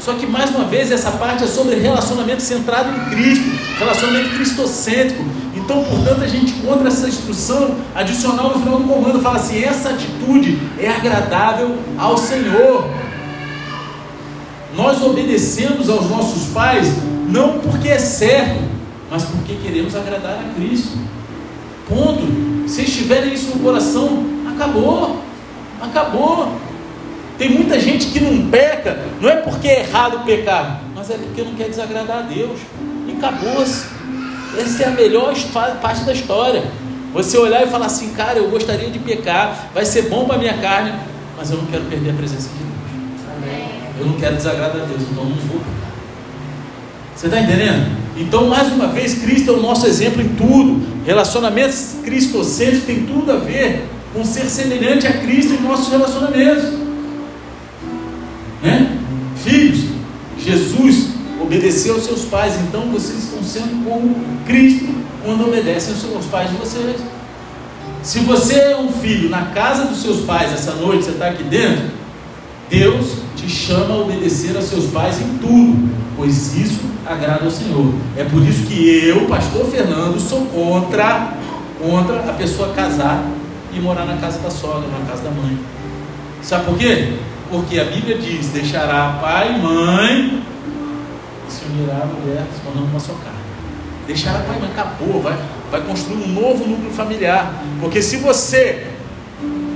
Só que mais uma vez essa parte é sobre relacionamento centrado em Cristo, relacionamento cristocêntrico. Então, portanto, a gente encontra essa instrução adicional no final do comando, fala assim: essa atitude é agradável ao Senhor. Nós obedecemos aos nossos pais não porque é certo, mas porque queremos agradar a Cristo. Ponto. Se estiverem isso no coração, acabou. Acabou. Tem muita gente que não peca, não é porque é errado pecar, mas é porque não quer desagradar a Deus. E acabou-se. Essa é a melhor parte da história. Você olhar e falar assim, cara, eu gostaria de pecar, vai ser bom para a minha carne, mas eu não quero perder a presença de Deus. Eu não quero desagradar a Deus, então não vou. Você está entendendo? Então, mais uma vez, Cristo é o nosso exemplo em tudo. Relacionamentos cristocêntricos tem tudo a ver com ser semelhante a Cristo em nossos relacionamentos. Né? Filhos, Jesus obedeceu aos seus pais, então vocês estão sendo como Cristo quando obedecem aos pais de vocês. Se você é um filho na casa dos seus pais essa noite, você está aqui dentro, Deus te chama a obedecer a seus pais em tudo, pois isso agrada ao Senhor. É por isso que eu, pastor Fernando, sou contra, contra a pessoa casar e morar na casa da sogra, na casa da mãe. Sabe por quê? Porque a Bíblia diz: deixará pai e mãe e se unirá a mulher, se tornando uma só carne. Deixará pai e mãe, acabou, vai, vai construir um novo núcleo familiar. Porque se você,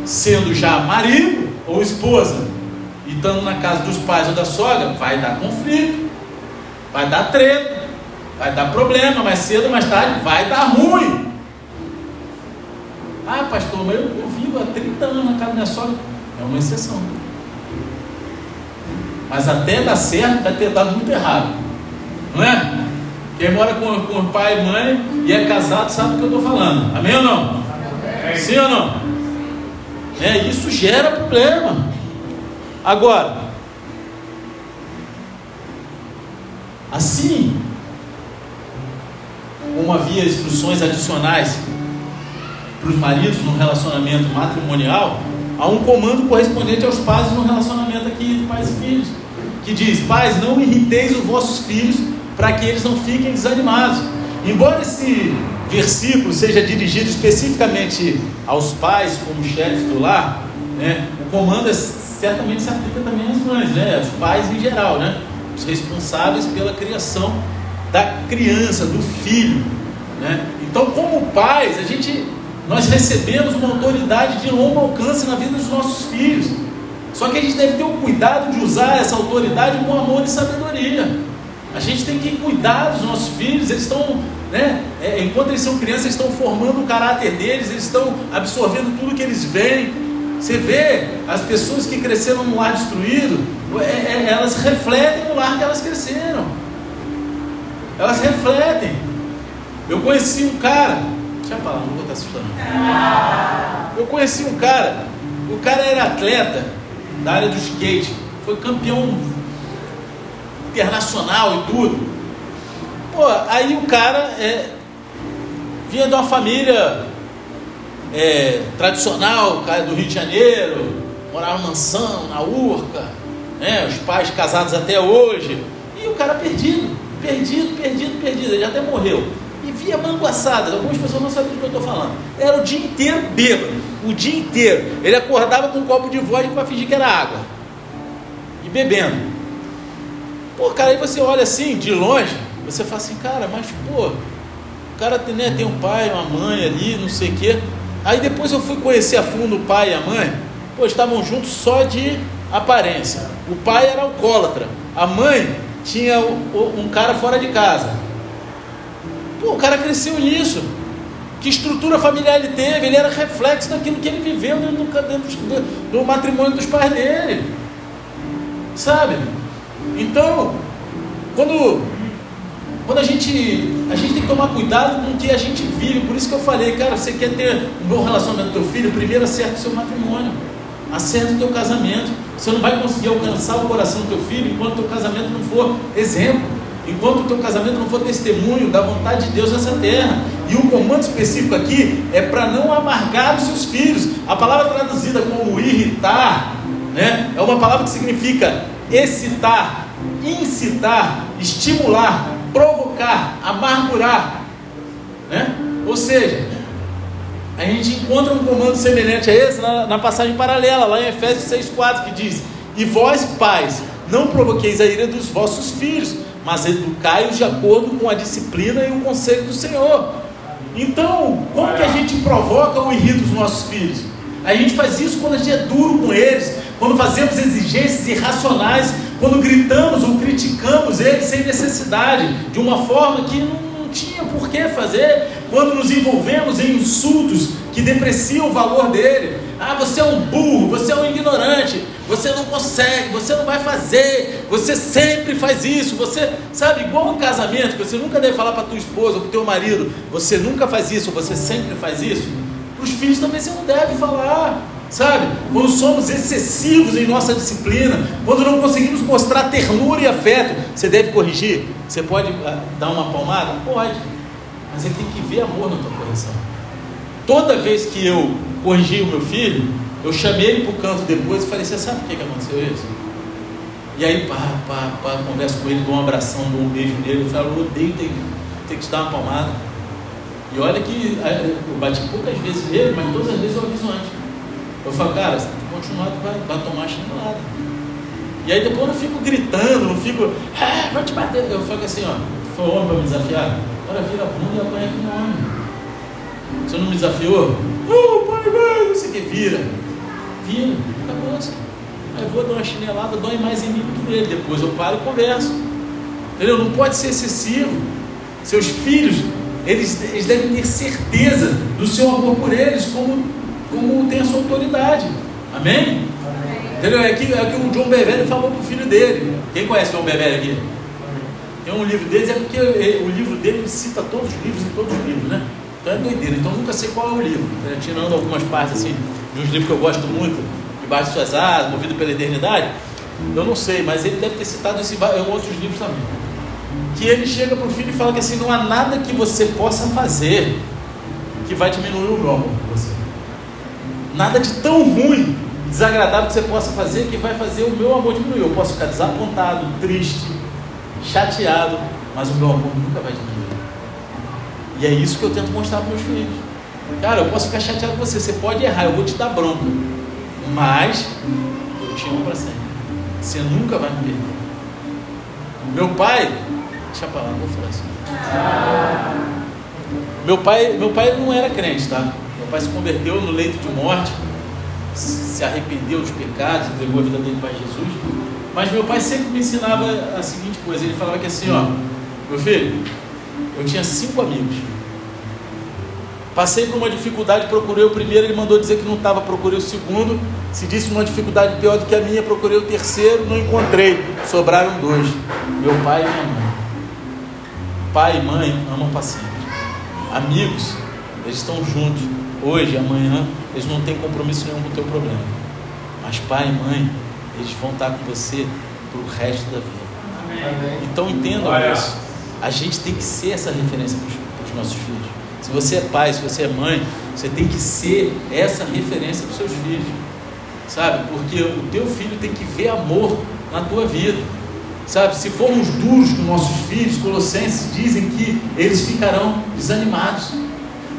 sendo já marido ou esposa, e estando na casa dos pais ou da sogra, vai dar conflito, vai dar treta, vai dar problema, mais cedo ou mais tarde vai dar ruim. Ah, pastor, mas eu vivo há 30 anos na casa da minha sogra. É uma exceção. Mas até dar certo, vai ter dado muito errado. Não é? Quem mora com, com pai e mãe e é casado sabe do que eu estou falando. Amém ou não? Sim ou não? É, isso gera problema. Agora, assim como havia instruções adicionais para os maridos no relacionamento matrimonial, há um comando correspondente aos pais no relacionamento aqui entre pais e filhos, que diz: Pais, não irriteis os vossos filhos para que eles não fiquem desanimados. Embora esse versículo seja dirigido especificamente aos pais como chefes do lar, né, o comando é, certamente se aplica também às mães, né, aos pais em geral, né, os responsáveis pela criação da criança, do filho. Né? Então, como pais, a gente nós recebemos uma autoridade de longo alcance na vida dos nossos filhos. Só que a gente deve ter o cuidado de usar essa autoridade com amor e sabedoria. A gente tem que cuidar dos nossos filhos, eles estão, né, é, enquanto eles são crianças, eles estão formando o caráter deles, eles estão absorvendo tudo que eles veem. Você vê as pessoas que cresceram no lar destruído, é, é, elas refletem o lar que elas cresceram. Elas refletem. Eu conheci um cara Deixa eu falar, não vou estar assustando. Eu conheci um cara, o cara era atleta da área do skate, foi campeão internacional e tudo. Pô, aí o cara é, vinha de uma família é, tradicional, cara do Rio de Janeiro, morava mansão, na Urca, né, os pais casados até hoje, e o cara perdido, perdido, perdido, perdido, ele até morreu e via manguaçadas. Algumas pessoas não sabem do que eu estou falando. Era o dia inteiro bêbado, o dia inteiro. Ele acordava com um copo de vodka para fingir que era água e bebendo. Pô, cara, aí você olha assim, de longe, você fala assim, cara, mas pô, o cara tem, né, tem um pai, uma mãe ali, não sei o quê. Aí depois eu fui conhecer a fundo o pai e a mãe, pô, estavam juntos só de aparência. O pai era alcoólatra, a mãe tinha um cara fora de casa. Pô, o cara cresceu nisso. Que estrutura familiar ele teve? Ele era reflexo daquilo que ele viveu dentro do, dentro do, do matrimônio dos pais dele. Sabe? Então, quando, quando a gente a gente tem que tomar cuidado com o que a gente vive. Por isso que eu falei, cara, você quer ter um bom relacionamento com teu filho, primeiro acerta o seu matrimônio. Acerta o teu casamento. Você não vai conseguir alcançar o coração do teu filho enquanto o teu casamento não for exemplo enquanto o teu casamento não for testemunho da vontade de Deus nessa terra. E o comando específico aqui é para não amargar os seus filhos. A palavra traduzida como irritar, né, é uma palavra que significa excitar, incitar, estimular, provocar, amargurar. Né? Ou seja, a gente encontra um comando semelhante a esse na, na passagem paralela, lá em Efésios 6,4, que diz: E vós, pais, não provoqueis a ira dos vossos filhos, mas educai-os de acordo com a disciplina e o conselho do Senhor. Então, como que a gente provoca o irrito dos nossos filhos? A gente faz isso quando a gente é duro com eles, quando fazemos exigências irracionais, quando gritamos ou criticamos eles sem necessidade, de uma forma que não, não tinha por que fazer, quando nos envolvemos em insultos que depreciam o valor dele. Ah, você é um burro, você é um ignorante, você não consegue, você não vai fazer, você sempre faz isso, você, sabe, igual um casamento, que você nunca deve falar para tua esposa ou para teu marido, você nunca faz isso, você sempre faz isso. Para os filhos também você não deve falar, sabe? Quando somos excessivos em nossa disciplina, quando não conseguimos mostrar ternura e afeto, você deve corrigir. Você pode ah, dar uma palmada? Pode, mas ele tem que ver amor na tua correção. Toda vez que eu corrigi o meu filho, eu chamei ele para o canto depois e falei: Você sabe por que, que aconteceu isso? E aí, pá, pá, pá, converso com ele, dou um abração, dou um beijo nele. Eu falo: Eu odeio ter, ter que te dar uma palmada. E olha que é, eu bati poucas vezes nele, mas todas as vezes eu aviso antes. Eu falo, cara, se continuar, vai, vai tomar chinelada. E aí depois eu não fico gritando, não fico, ah, vou te bater. Eu falo assim, ó, foi homem para me desafiar? Agora vira a bunda e apanha aqui no homem. Você não me desafiou? Oh, pai, vai, não sei o que, vira. Vira, acabou assim. Aí eu vou dar uma chinelada, dói mais em mim do que nele. Depois eu paro e converso. Entendeu? Não pode ser excessivo. Seus filhos, eles, eles devem ter certeza do seu amor por eles, como, como tem a sua autoridade. Amém? Entendeu? É que, é que o John Bevere falou para o filho dele. Quem conhece o John Bevere aqui? Tem um livro deles, é porque o livro dele cita todos os livros em todos os livros, né? Então é doideira. Então nunca sei qual é o livro. Né? Tirando algumas partes assim, de uns livros que eu gosto muito, Debaixo de suas asas, Movido pela Eternidade. Eu não sei, mas ele deve ter citado esse, em outros livros também. Que ele chega para o filho e fala que assim, não há nada que você possa fazer que vai diminuir o amor por você. Nada de tão ruim desagradável que você possa fazer que vai fazer o meu amor diminuir. Eu posso ficar desapontado, triste, chateado, mas o meu amor nunca vai diminuir. E é isso que eu tento mostrar para meus filhos. Cara, eu posso ficar chateado com você, você pode errar, eu vou te dar bronca, mas eu te amo para sempre. Você nunca vai me perder. Meu pai, deixa pra lá, não vou falar isso. Meu pai, meu pai não era crente, tá? Meu pai se converteu no leito de morte se arrependeu dos pecados, entregou a vida dele para Jesus. Mas meu pai sempre me ensinava a seguinte coisa: ele falava que assim, ó, meu filho, eu tinha cinco amigos. Passei por uma dificuldade, procurei o primeiro, ele mandou dizer que não estava, procurei o segundo. Se disse uma dificuldade pior do que a minha, procurei o terceiro, não encontrei. Sobraram dois: meu pai e minha mãe. Pai e mãe amam sempre. Amigos, eles estão juntos, hoje, amanhã, eles não têm compromisso nenhum com o teu problema. Mas pai e mãe, eles vão estar com você para o resto da vida. Amém. Então entendam Olha. isso. A gente tem que ser essa referência para os nossos filhos. Se você é pai, se você é mãe, você tem que ser essa referência para os seus filhos. Sabe? Porque o teu filho tem que ver amor na tua vida. Sabe? Se formos duros com nossos filhos, Colossenses dizem que eles ficarão desanimados.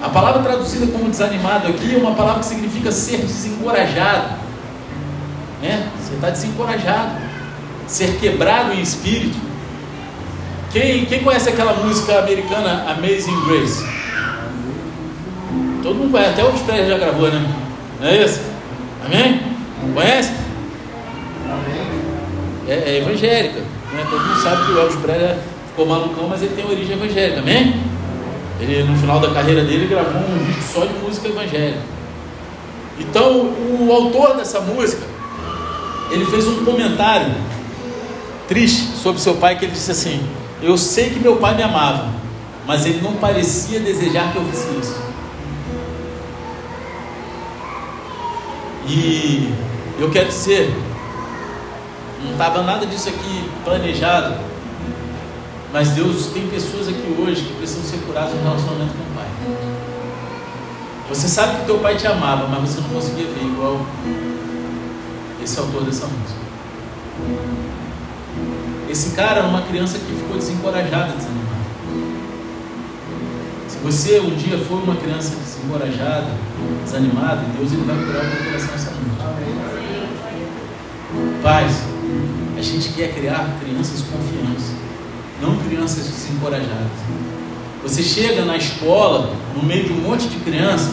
A palavra traduzida como desanimado aqui é uma palavra que significa ser desencorajado. Né? Você está desencorajado. Ser quebrado em espírito. Quem, quem conhece aquela música americana Amazing Grace? Todo mundo conhece, até o Pérez já gravou, né? Não é isso? Amém? Conhece? É, é evangélica. Né? Todo mundo sabe que o Elvis Presley ficou malucão, mas ele tem origem evangélica. Amém? Ele, no final da carreira dele, gravou um disco só de música evangélica. Então, o autor dessa música, ele fez um comentário triste sobre seu pai, que ele disse assim: Eu sei que meu pai me amava, mas ele não parecia desejar que eu fizesse isso. E eu quero dizer, não estava nada disso aqui planejado, mas Deus tem pessoas aqui hoje que precisam ser curadas no relacionamento com o Pai. Você sabe que teu pai te amava, mas você não conseguia ver igual esse autor dessa música. Esse cara era uma criança que ficou desencorajada, desanimada. Se você um dia for uma criança desencorajada, desanimada, Deus ele vai curar o teu coração essa noite. Pais, a gente quer criar crianças confiantes não crianças desencorajadas. Você chega na escola, no meio de um monte de criança,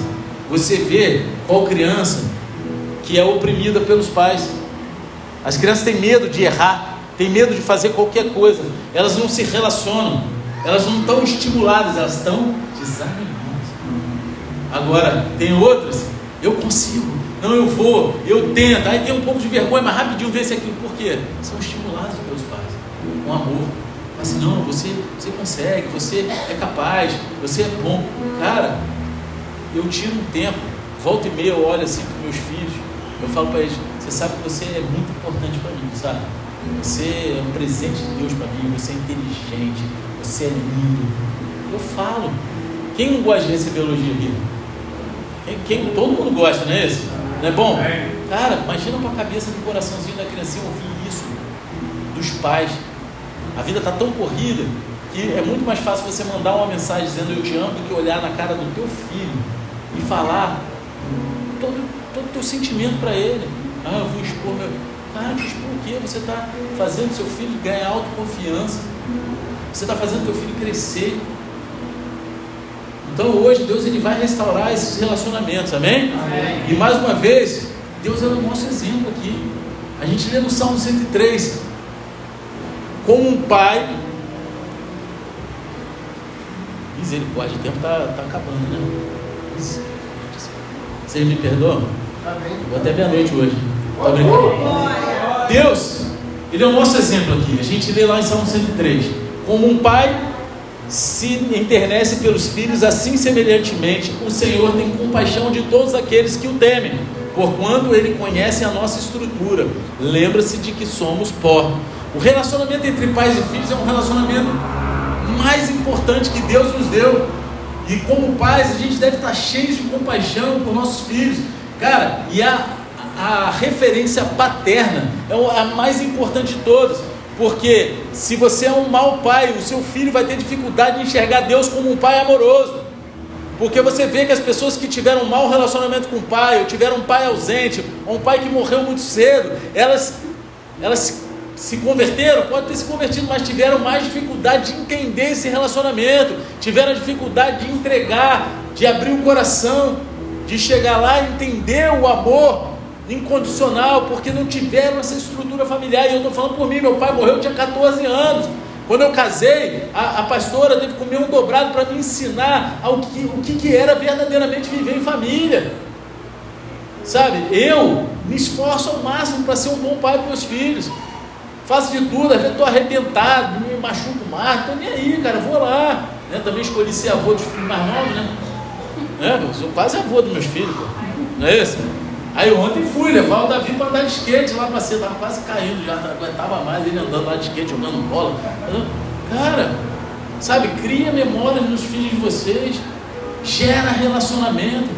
você vê qual criança que é oprimida pelos pais. As crianças têm medo de errar, têm medo de fazer qualquer coisa, elas não se relacionam, elas não estão estimuladas, elas estão desanimadas. Agora, tem outras, eu consigo, não, eu vou, eu tento, aí tem um pouco de vergonha, mas rapidinho vê se aquilo, por quê? São estimuladas pelos pais, com amor assim, não, você, você consegue, você é capaz, você é bom. Cara, eu tiro um tempo, volta e meia eu olho assim para meus filhos, eu falo para eles, você sabe que você é muito importante para mim, sabe? Você é um presente de Deus para mim, você é inteligente, você é lindo. Eu falo. Quem não gosta de receber elogio aqui? Quem, quem, todo mundo gosta, não é isso? Não é bom? Cara, imagina para a cabeça do coraçãozinho da criancinha ouvir isso dos pais. A vida está tão corrida que é muito mais fácil você mandar uma mensagem dizendo eu te amo do que olhar na cara do teu filho e falar todo o teu sentimento para ele. Ah, eu vou expor meu. Ah, expor o quê? Você está fazendo seu filho ganhar autoconfiança. Você está fazendo teu filho crescer. Então hoje Deus ele vai restaurar esses relacionamentos, amém? amém? E mais uma vez, Deus é o nosso exemplo aqui. A gente lê no Salmo 103, como um pai. Misericórdia, o tempo está tá acabando, né? Vocês me perdoam? Vou até meia-noite hoje. Tá brincando? Deus, Ele é o nosso exemplo aqui. A gente lê lá em Salmo 103. Como um pai se internece pelos filhos, assim semelhantemente o Senhor tem compaixão de todos aqueles que o temem, porquanto ele conhece a nossa estrutura. Lembra-se de que somos pó. O relacionamento entre pais e filhos é um relacionamento mais importante que Deus nos deu. E como pais, a gente deve estar cheio de compaixão por nossos filhos. Cara, e a, a referência paterna é a mais importante de todas. Porque se você é um mau pai, o seu filho vai ter dificuldade de enxergar Deus como um pai amoroso. Porque você vê que as pessoas que tiveram um mau relacionamento com o pai, ou tiveram um pai ausente, ou um pai que morreu muito cedo, elas, elas se, converteram, pode ter se convertido, mas tiveram mais dificuldade de entender esse relacionamento, tiveram dificuldade de entregar, de abrir o coração, de chegar lá e entender o amor incondicional, porque não tiveram essa estrutura familiar. E eu estou falando por mim, meu pai morreu, tinha 14 anos. Quando eu casei, a, a pastora teve que comer um dobrado para me ensinar ao que, o que, que era verdadeiramente viver em família. Sabe, eu me esforço ao máximo para ser um bom pai para meus filhos. Faço de tudo, às vezes estou arrebentado, me machuco mais, estou nem aí, cara, vou lá. Né? Também escolhi ser avô de filhos mais novos, né? É, eu sou quase avô dos meus filhos, pô. não é isso? Aí ontem fui levar o Davi para andar de skate lá para cima, estava quase caindo já, não aguentava mais ele andando lá de skate, jogando bola. Cara, sabe, cria memórias nos filhos de vocês, gera relacionamento.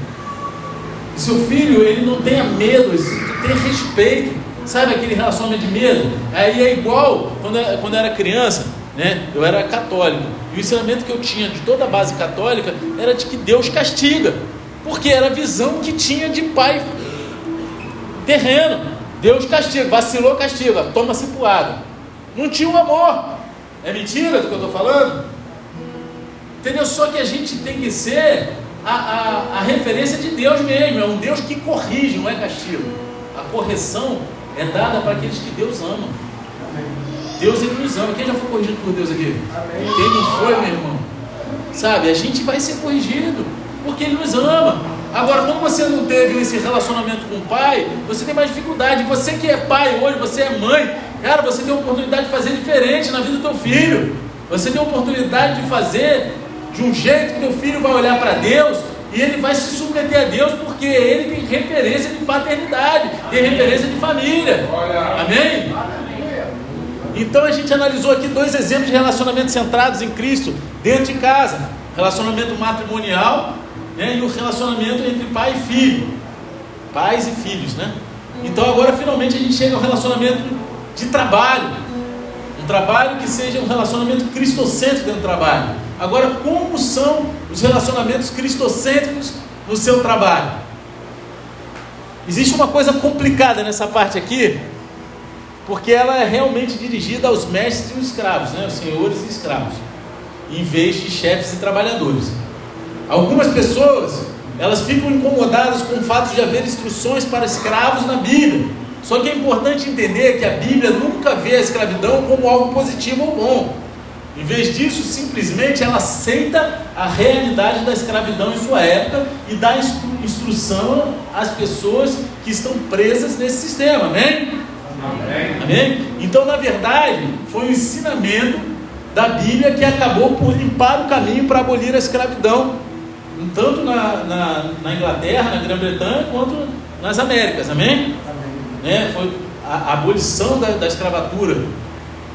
seu filho, ele não tenha medo, ele tem respeito. Sabe aquele relacionamento de medo? Aí é igual quando, quando eu era criança, né? Eu era católico. E o ensinamento que eu tinha de toda a base católica era de que Deus castiga. Porque era a visão que tinha de pai terreno. Deus castiga, vacilou, castiga, toma cipuada. Não tinha um amor. É mentira do que eu estou falando? Entendeu? Só que a gente tem que ser a, a, a referência de Deus mesmo. É um Deus que corrige, não é castigo. A correção é dada para aqueles que Deus ama. Deus ele nos ama. Quem já foi corrigido por Deus aqui? Amém. Quem não foi, meu irmão? Sabe, a gente vai ser corrigido porque Ele nos ama. Agora, como você não teve esse relacionamento com o pai, você tem mais dificuldade. Você que é pai hoje, você é mãe, cara, você tem a oportunidade de fazer diferente na vida do teu filho. Você tem a oportunidade de fazer de um jeito que teu filho vai olhar para Deus e ele vai se submeter a Deus porque ele tem referência de paternidade, tem referência de família. Amém? Então a gente analisou aqui dois exemplos de relacionamentos centrados em Cristo dentro de casa: relacionamento matrimonial né? e o relacionamento entre pai e filho, pais e filhos, né? Então agora finalmente a gente chega ao relacionamento de trabalho, um trabalho que seja um relacionamento cristocêntrico dentro do trabalho. Agora, como são os relacionamentos cristocêntricos no seu trabalho? Existe uma coisa complicada nessa parte aqui, porque ela é realmente dirigida aos mestres e os escravos, né? os senhores e escravos, em vez de chefes e trabalhadores. Algumas pessoas, elas ficam incomodadas com o fato de haver instruções para escravos na Bíblia. Só que é importante entender que a Bíblia nunca vê a escravidão como algo positivo ou bom. Em vez disso, simplesmente ela aceita a realidade da escravidão em sua época e dá instrução às pessoas que estão presas nesse sistema. Amém? Amém? Amém? Então, na verdade, foi um ensinamento da Bíblia que acabou por limpar o caminho para abolir a escravidão tanto na, na, na Inglaterra, na Grã-Bretanha, quanto nas Américas, amém? amém. Né? Foi a, a abolição da, da, escravatura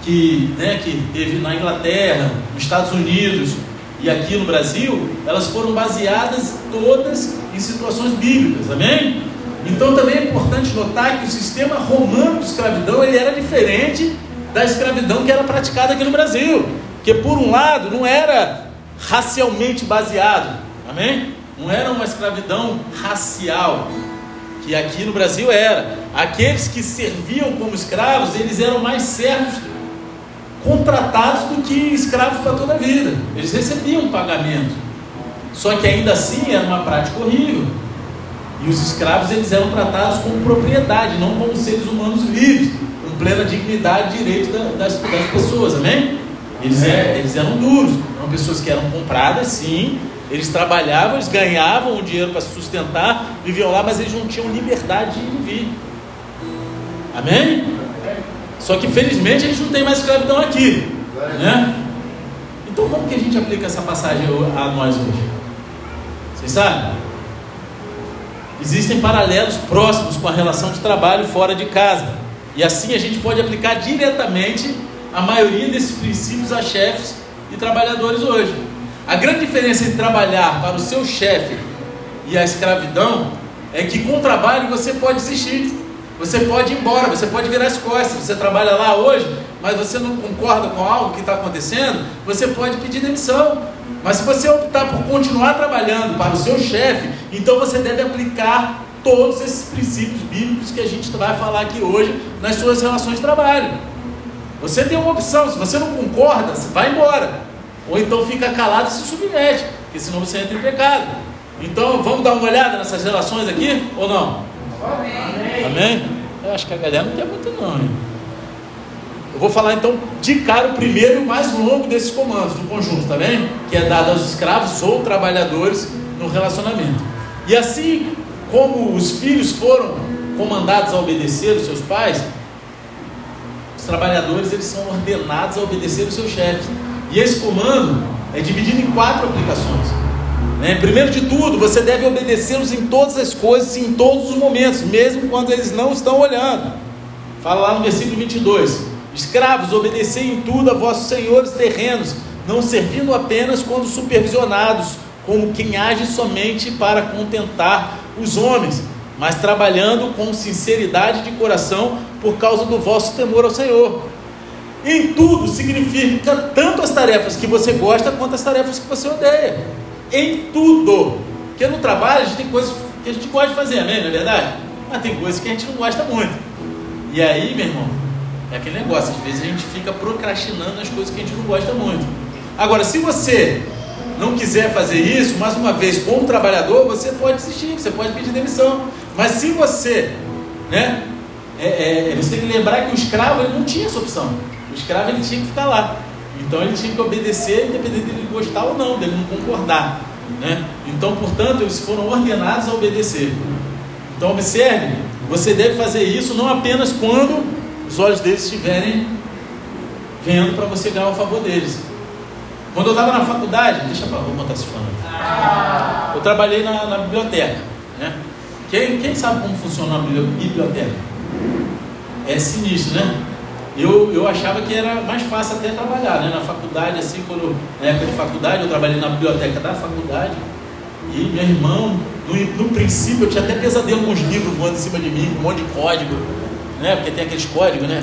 que, né, que teve na Inglaterra, nos Estados Unidos e aqui no Brasil, elas foram baseadas todas em situações bíblicas, amém? Então também é importante notar que o sistema romano de escravidão ele era diferente da escravidão que era praticada aqui no Brasil. Porque por um lado não era racialmente baseado, amém? Não era uma escravidão racial, que aqui no Brasil era. Aqueles que serviam como escravos, eles eram mais servos contratados do que escravos para toda a vida. Eles recebiam pagamento. Só que ainda assim era uma prática horrível. E os escravos eles eram tratados como propriedade, não como seres humanos livres, com plena dignidade e direito das, das pessoas, amém? Eles, é, eles eram duros, eram pessoas que eram compradas, sim, eles trabalhavam, eles ganhavam o dinheiro para se sustentar, viviam lá, mas eles não tinham liberdade de viver. Amém? Só que felizmente a gente não tem mais escravidão aqui. Né? Então como que a gente aplica essa passagem a nós hoje? Vocês sabem? Existem paralelos próximos com a relação de trabalho fora de casa. E assim a gente pode aplicar diretamente a maioria desses princípios a chefes e trabalhadores hoje. A grande diferença entre trabalhar para o seu chefe e a escravidão é que com o trabalho você pode desistir, você pode ir embora, você pode virar as costas. Você trabalha lá hoje, mas você não concorda com algo que está acontecendo, você pode pedir demissão. Mas se você optar por continuar trabalhando para o seu chefe, então você deve aplicar todos esses princípios bíblicos que a gente vai falar aqui hoje nas suas relações de trabalho. Você tem uma opção, se você não concorda, você vai embora. Ou então fica calado e se submete, porque senão você entra em pecado. Então vamos dar uma olhada nessas relações aqui ou não? Amém. Amém? Eu acho que a galera não quer muito não. Hein? Eu vou falar então de cara o primeiro e mais longo desses comandos do conjunto, tá bem? Que é dado aos escravos ou trabalhadores no relacionamento. E assim como os filhos foram comandados a obedecer os seus pais, os trabalhadores eles são ordenados a obedecer os seus chefes. E esse comando é dividido em quatro aplicações. Né? Primeiro de tudo, você deve obedecê-los em todas as coisas, em todos os momentos, mesmo quando eles não estão olhando. Fala lá no versículo 22. Escravos, obedecei em tudo a vossos senhores terrenos, não servindo apenas quando supervisionados, como quem age somente para contentar os homens, mas trabalhando com sinceridade de coração por causa do vosso temor ao Senhor. Em tudo significa tanto as tarefas que você gosta quanto as tarefas que você odeia. Em tudo. Porque no trabalho a gente tem coisas que a gente gosta de fazer, amém? Não é verdade? Mas tem coisas que a gente não gosta muito. E aí, meu irmão, é aquele negócio, às vezes a gente fica procrastinando as coisas que a gente não gosta muito. Agora, se você não quiser fazer isso, mais uma vez, como trabalhador, você pode desistir, você pode pedir demissão. Mas se você, né, é, é, você tem que lembrar que o escravo ele não tinha essa opção. O escravo ele tinha que ficar lá. Então ele tinha que obedecer, independente dele gostar ou não, dele não concordar. Né? Então, portanto, eles foram ordenados a obedecer. Então, observe, você deve fazer isso não apenas quando os olhos deles estiverem vendo para você ganhar o favor deles. Quando eu estava na faculdade, deixa para vou botar esse fone. Ah. Eu trabalhei na, na biblioteca. Né? Quem, quem sabe como funciona uma biblioteca? É sinistro, né? Eu, eu achava que era mais fácil até trabalhar, né? Na faculdade, assim, quando, na época de faculdade, eu trabalhei na biblioteca da faculdade. E meu irmão, no, no princípio, eu tinha até pesadelo com os livros voando em cima de mim, um monte de código né? Porque tem aqueles códigos, né?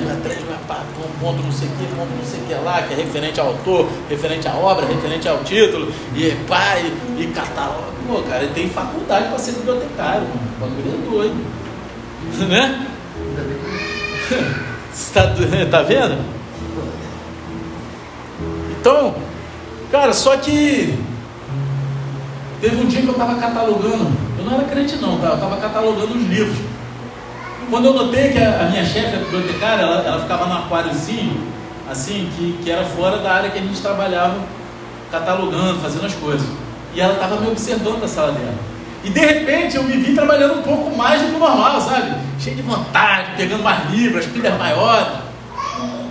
Ponto não sei o que, ponto não sei o que lá, que é referente ao autor, referente à obra, referente ao título, e pai, e catálogo. Pô, cara, ele tem faculdade para ser bibliotecário. O bagulho é doido. Né? Está, tá vendo? Então, cara, só que teve um dia que eu estava catalogando, eu não era crente não, tá? eu estava catalogando os livros. Quando eu notei que a, a minha chefe, a bibliotecária, ela, ela ficava no aquáriozinho, assim, que, que era fora da área que a gente trabalhava, catalogando, fazendo as coisas. E ela estava me observando da sala dela. E de repente eu me vi trabalhando um pouco mais do que o normal, sabe? Cheio de vontade, pegando mais livros, as pilhas maiores,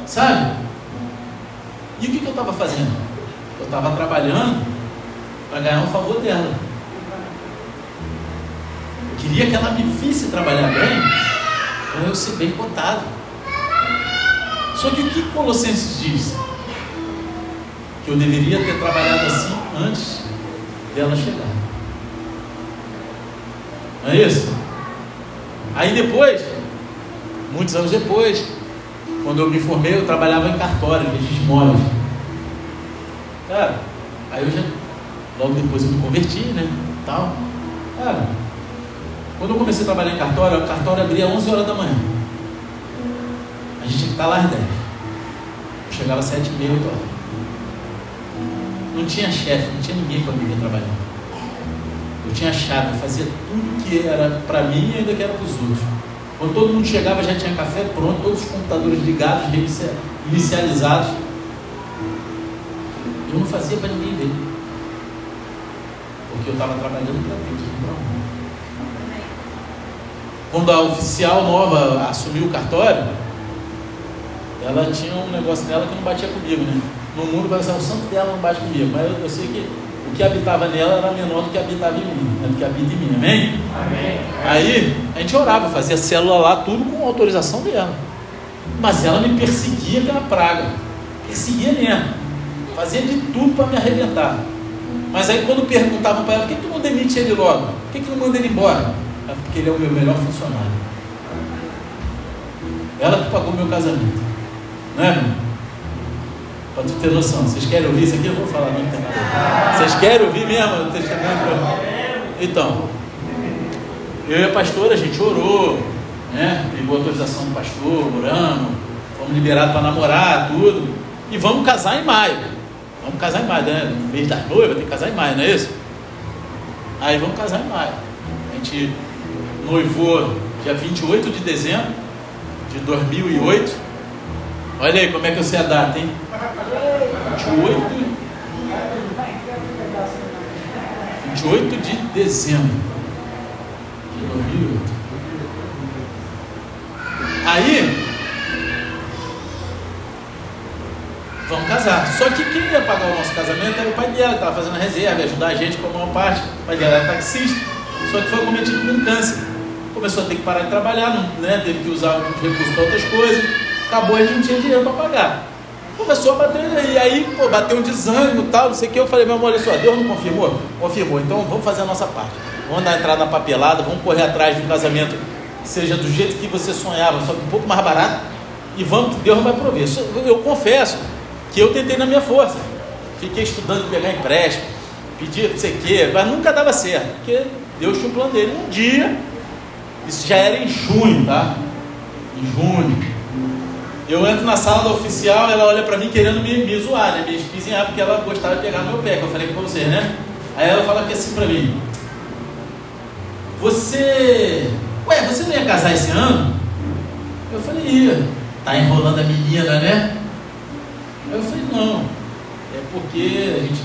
sabe? E o que, que eu estava fazendo? Eu estava trabalhando para ganhar um favor dela. Eu queria que ela me visse trabalhar bem para eu ser bem cotado. Só que o que Colossenses diz? Que eu deveria ter trabalhado assim antes dela chegar. Não é isso? Aí depois, muitos anos depois, quando eu me formei, eu trabalhava em cartório, de imóveis. Cara, aí eu já. Logo depois eu me converti, né? Tal. Cara, quando eu comecei a trabalhar em cartório, o cartório abria 11 horas da manhã. A gente tinha que estar lá às 10. Eu chegava às 7 e meia, 8 horas. Não tinha chefe, não tinha ninguém para me ver trabalhando. Tinha chave, eu fazia tudo que era para mim e ainda que era para os outros. Quando todo mundo chegava, já tinha café pronto, todos os computadores ligados, inicializados. Eu não fazia para ninguém ver. Porque eu estava trabalhando para Deus, não para. Quando a oficial nova assumiu o cartório, ela tinha um negócio nela que não batia comigo, né? No mundo vai ser o santo dela não bate comigo, mas eu, eu sei que que habitava nela era menor do que habitava em mim, né? do que habita em mim, amém? amém? Aí a gente orava, fazia célula lá, tudo com autorização dela. Mas ela me perseguia pela praga, perseguia mesmo, fazia de tudo para me arrebentar. Mas aí quando perguntavam para ela, por que tu não demite ele logo? Por que, que não manda ele embora? É porque ele é o meu melhor funcionário. Ela que pagou meu casamento. Não é, irmão? Para tu ter noção. Vocês querem ouvir isso aqui? Eu vou falar muito tempo. Vocês querem ouvir mesmo o? Então, eu e a pastora, a gente orou, né? Pegou autorização do pastor, oramos, fomos liberados para namorar, tudo. E vamos casar em maio. Vamos casar em maio, né? No mês das noivas, tem que casar em maio, não é isso? Aí vamos casar em maio. A gente noivou dia 28 de dezembro de 2008. Olha aí como é que eu sei a data, hein? 28, 28 de dezembro de 2008. Aí, vamos casar. Só que quem ia pagar o nosso casamento era o pai dela, estava fazendo reserva, ajudar a gente com a maior parte. O pai dela era taxista, só que foi cometido com câncer começou a ter que parar de trabalhar, né, teve que usar os recursos para outras coisas, acabou a gente tinha dinheiro para pagar. Começou a bater, e aí, pô, bateu um desânimo e tal, não sei o que. Eu falei, meu amor, olha só, Deus não confirmou? Confirmou, então vamos fazer a nossa parte. Vamos dar entrada na papelada, vamos correr atrás de um casamento que seja do jeito que você sonhava, só que um pouco mais barato, e vamos, Deus vai prover. Eu confesso que eu tentei na minha força. Fiquei estudando pegar empréstimo, pedir não sei o quê, mas nunca dava certo, porque Deus tinha um plano dele. Um dia, isso já era em junho, tá? Em junho. Eu entro na sala da oficial, ela olha para mim querendo me, me zoar, né? Me espizinhar, porque ela gostava de pegar meu pé, que eu falei com você, né? Aí ela fala que assim para mim: Você. Ué, você não ia casar esse ano? Eu falei: Ia. Tá enrolando a menina, né? Eu falei: Não. É porque a gente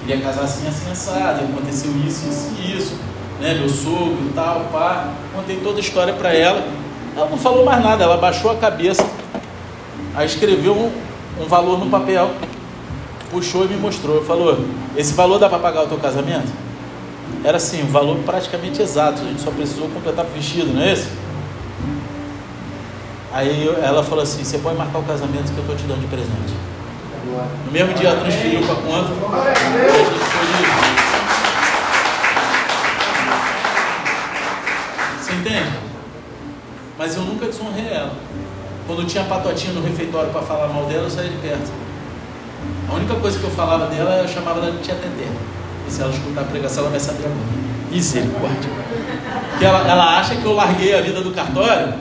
queria casar assim, assim, assado. Aconteceu isso, isso e isso né, meu sogro e tal, pá. Contei toda a história para ela. Ela não falou mais nada, ela baixou a cabeça, aí escreveu um, um valor no papel, puxou e me mostrou. Falou: Esse valor dá para pagar o teu casamento? Era assim, um valor praticamente exato, a gente só precisou completar o vestido, não é esse? Aí ela falou assim: Você pode marcar o casamento que eu estou te dando de presente. No mesmo dia ela transferiu para conta. Foi Entende? Mas eu nunca desonrei ela. Quando tinha patotinha no refeitório para falar mal dela, eu saía de perto. A única coisa que eu falava dela, eu chamava ela de tia Teté. E se ela escutar a pregação, ela vai saber agora. Misericórdia. Porque ela, ela acha que eu larguei a vida do cartório,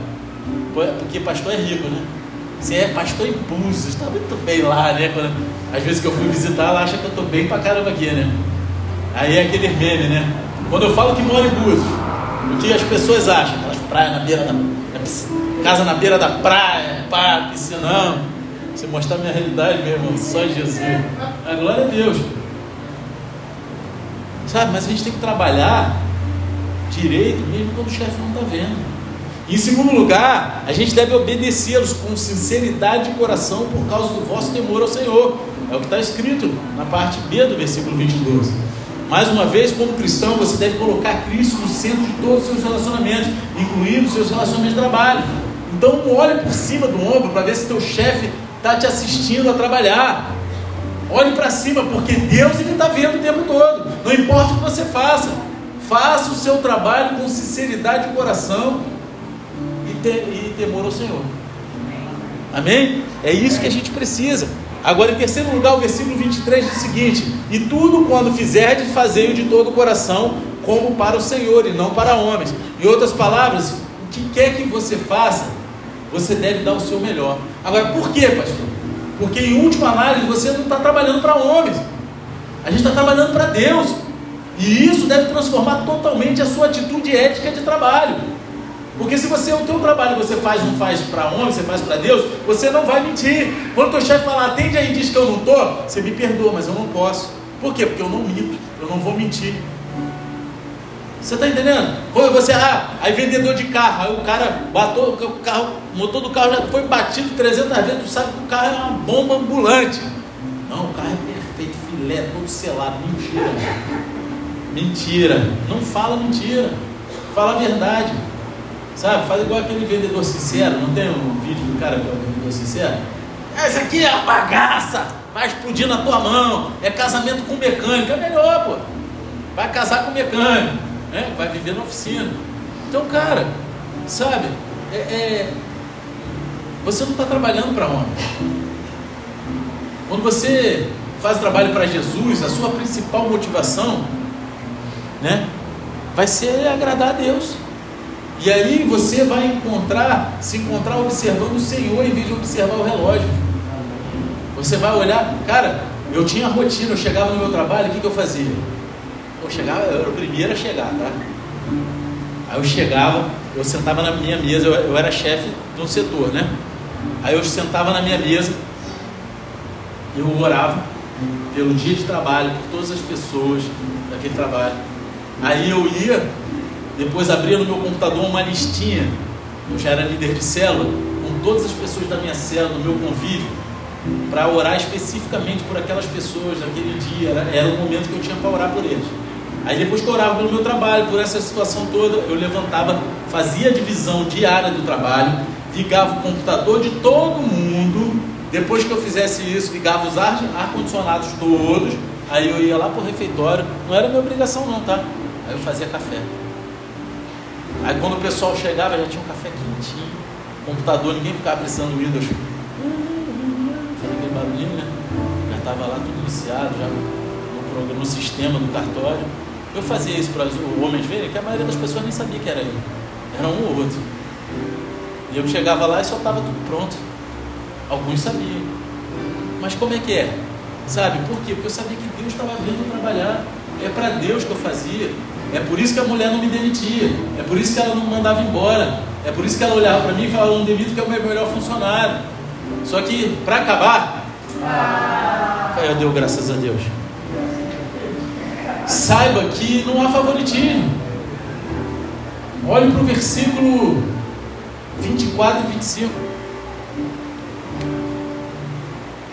porque pastor é rico, né? Você é pastor em Búzios, está muito bem lá, né? Quando, às vezes que eu fui visitar, ela acha que eu estou bem pra caramba aqui, né? Aí é aquele meme, né? Quando eu falo que moro em Búzios, o que as pessoas acham? Aquelas praias na beira da, da casa na beira da praia, pá, piscinão. Você mostrar minha realidade, meu irmão, só Jesus. A glória a Deus. Sabe, mas a gente tem que trabalhar direito mesmo quando o chefe não está vendo. Em segundo lugar, a gente deve obedecê-los com sinceridade de coração por causa do vosso temor ao Senhor. É o que está escrito na parte B do versículo 22. Mais uma vez, como cristão, você deve colocar Cristo no centro de todos os seus relacionamentos, incluindo seus relacionamentos de trabalho. Então, olhe por cima do ombro para ver se teu chefe está te assistindo a trabalhar. Olhe para cima, porque Deus ele está vendo o tempo todo. Não importa o que você faça, faça o seu trabalho com sinceridade de coração e, te, e temor ao Senhor. Amém? É isso que a gente precisa. Agora, em terceiro lugar, o versículo 23 diz o seguinte: E tudo quando fizerdes, fazei-o de todo o coração, como para o Senhor e não para homens. Em outras palavras, o que quer que você faça, você deve dar o seu melhor. Agora, por quê, pastor? Porque em última análise você não está trabalhando para homens, a gente está trabalhando para Deus. E isso deve transformar totalmente a sua atitude ética de trabalho. Porque se você o teu trabalho você faz não faz para homem, você faz para Deus, você não vai mentir. Quando o teu chefe falar, atende aí e diz que eu não estou, você me perdoa, mas eu não posso. Por quê? Porque eu não minto, eu não vou mentir. Você está entendendo? Quando você, ah, aí vendedor de carro, aí o cara bateu o carro, motor do carro já foi batido 300 vezes, tu sabe que o carro é uma bomba ambulante. Não, o carro é perfeito, filé, todo selado, mentira. Mentira. Não fala mentira. Fala a verdade. Sabe? Faz igual aquele vendedor sincero. Não tem um vídeo do cara que é o vendedor sincero? Essa aqui é a bagaça. Vai explodir na tua mão. É casamento com mecânico. É melhor, pô. Vai casar com mecânico né? vai viver na oficina. Então, cara, sabe, é, é, você não está trabalhando para homem. Quando você faz trabalho para Jesus, a sua principal motivação, né, vai ser agradar a Deus. E aí você vai encontrar, se encontrar observando o Senhor em vez de observar o relógio. Você vai olhar, cara, eu tinha rotina, eu chegava no meu trabalho, o que, que eu fazia? Eu chegava, eu era o primeiro a chegar, tá? Aí eu chegava, eu sentava na minha mesa, eu, eu era chefe de um setor, né? Aí eu sentava na minha mesa, eu orava pelo dia de trabalho, por todas as pessoas daquele trabalho. Aí eu ia, depois abria no meu computador uma listinha, eu já era líder de célula, com todas as pessoas da minha célula, do meu convívio, para orar especificamente por aquelas pessoas naquele dia. Era, era o momento que eu tinha para orar por eles. Aí depois que eu orava pelo meu trabalho, por essa situação toda, eu levantava, fazia a divisão diária do trabalho, ligava o computador de todo mundo. Depois que eu fizesse isso, ligava os ar-condicionados todos. Aí eu ia lá pro refeitório. Não era minha obrigação não, tá? Aí eu fazia café. Aí quando o pessoal chegava, já tinha um café quentinho. Computador, ninguém ficava precisando do Windows. Aquele barulhinho, né? Já estava lá tudo iniciado, já no, no sistema do cartório. Eu fazia isso para os homens verem que a maioria das pessoas nem sabia que era eu. Era um ou outro. E eu chegava lá e só estava tudo pronto. Alguns sabiam. Mas como é que é? Sabe? Por quê? Porque eu sabia que Deus estava vendo trabalhar. É para Deus que eu fazia. É por isso que a mulher não me demitia. É por isso que ela não me mandava embora. É por isso que ela olhava para mim e falava: não demito que é o meu melhor funcionário. Só que, para acabar, ah. eu deu graças a Deus saiba que não há favoritismo. Olhe para o versículo 24 e 25.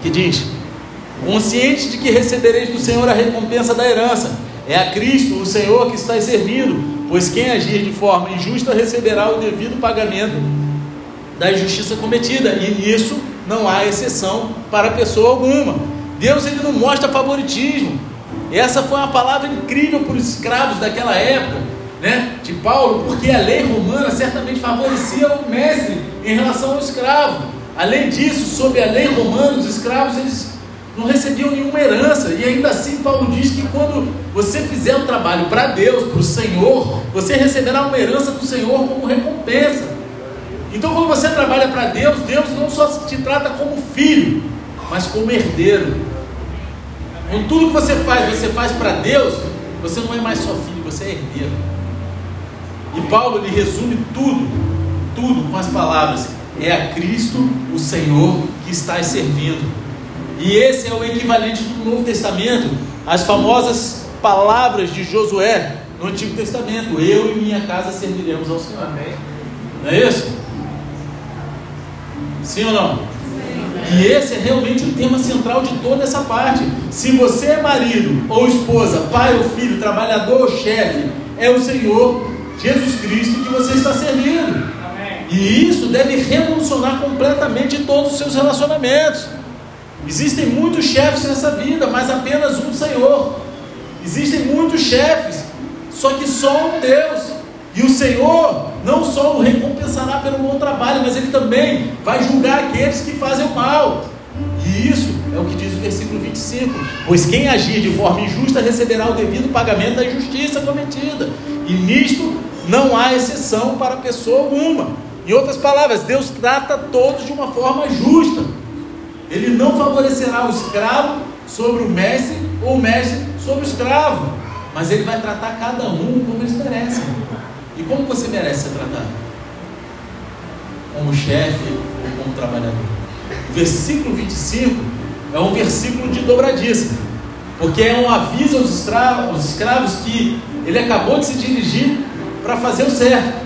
Que diz: Consciente de que recebereis do Senhor a recompensa da herança, é a Cristo, o Senhor, que está servindo, pois quem agir de forma injusta receberá o devido pagamento da injustiça cometida, e nisso não há exceção para pessoa alguma. Deus ele não mostra favoritismo. Essa foi uma palavra incrível para os escravos daquela época, né, de Paulo, porque a lei romana certamente favorecia o mestre em relação ao escravo. Além disso, sob a lei romana, os escravos eles não recebiam nenhuma herança, e ainda assim Paulo diz que quando você fizer um trabalho para Deus, para o Senhor, você receberá uma herança do Senhor como recompensa. Então, quando você trabalha para Deus, Deus não só te trata como filho, mas como herdeiro. Com tudo que você faz, você faz para Deus, você não é mais só filho, você é herdeiro. E Paulo lhe resume tudo, tudo com as palavras: é a Cristo, o Senhor, que está servindo. E esse é o equivalente do Novo Testamento, as famosas palavras de Josué no Antigo Testamento: Eu e minha casa serviremos ao Senhor. Amém. Não é isso? Sim ou não? E esse é realmente o tema central de toda essa parte. Se você é marido ou esposa, pai ou filho, trabalhador ou chefe, é o Senhor Jesus Cristo que você está servindo. Amém. E isso deve revolucionar completamente todos os seus relacionamentos. Existem muitos chefes nessa vida, mas apenas um Senhor. Existem muitos chefes, só que só um Deus. E o Senhor não só o recompensará pelo bom trabalho, mas Ele também vai julgar aqueles que fazem o mal. E isso é o que diz o versículo 25: Pois quem agir de forma injusta receberá o devido pagamento da injustiça cometida, e nisto não há exceção para pessoa alguma. Em outras palavras, Deus trata todos de uma forma justa. Ele não favorecerá o escravo sobre o mestre ou o mestre sobre o escravo, mas ele vai tratar cada um como eles merecem. Como você merece ser tratado? Como chefe ou como trabalhador? O versículo 25 é um versículo de dobradiça, porque é um aviso aos escravos, aos escravos que ele acabou de se dirigir para fazer o certo,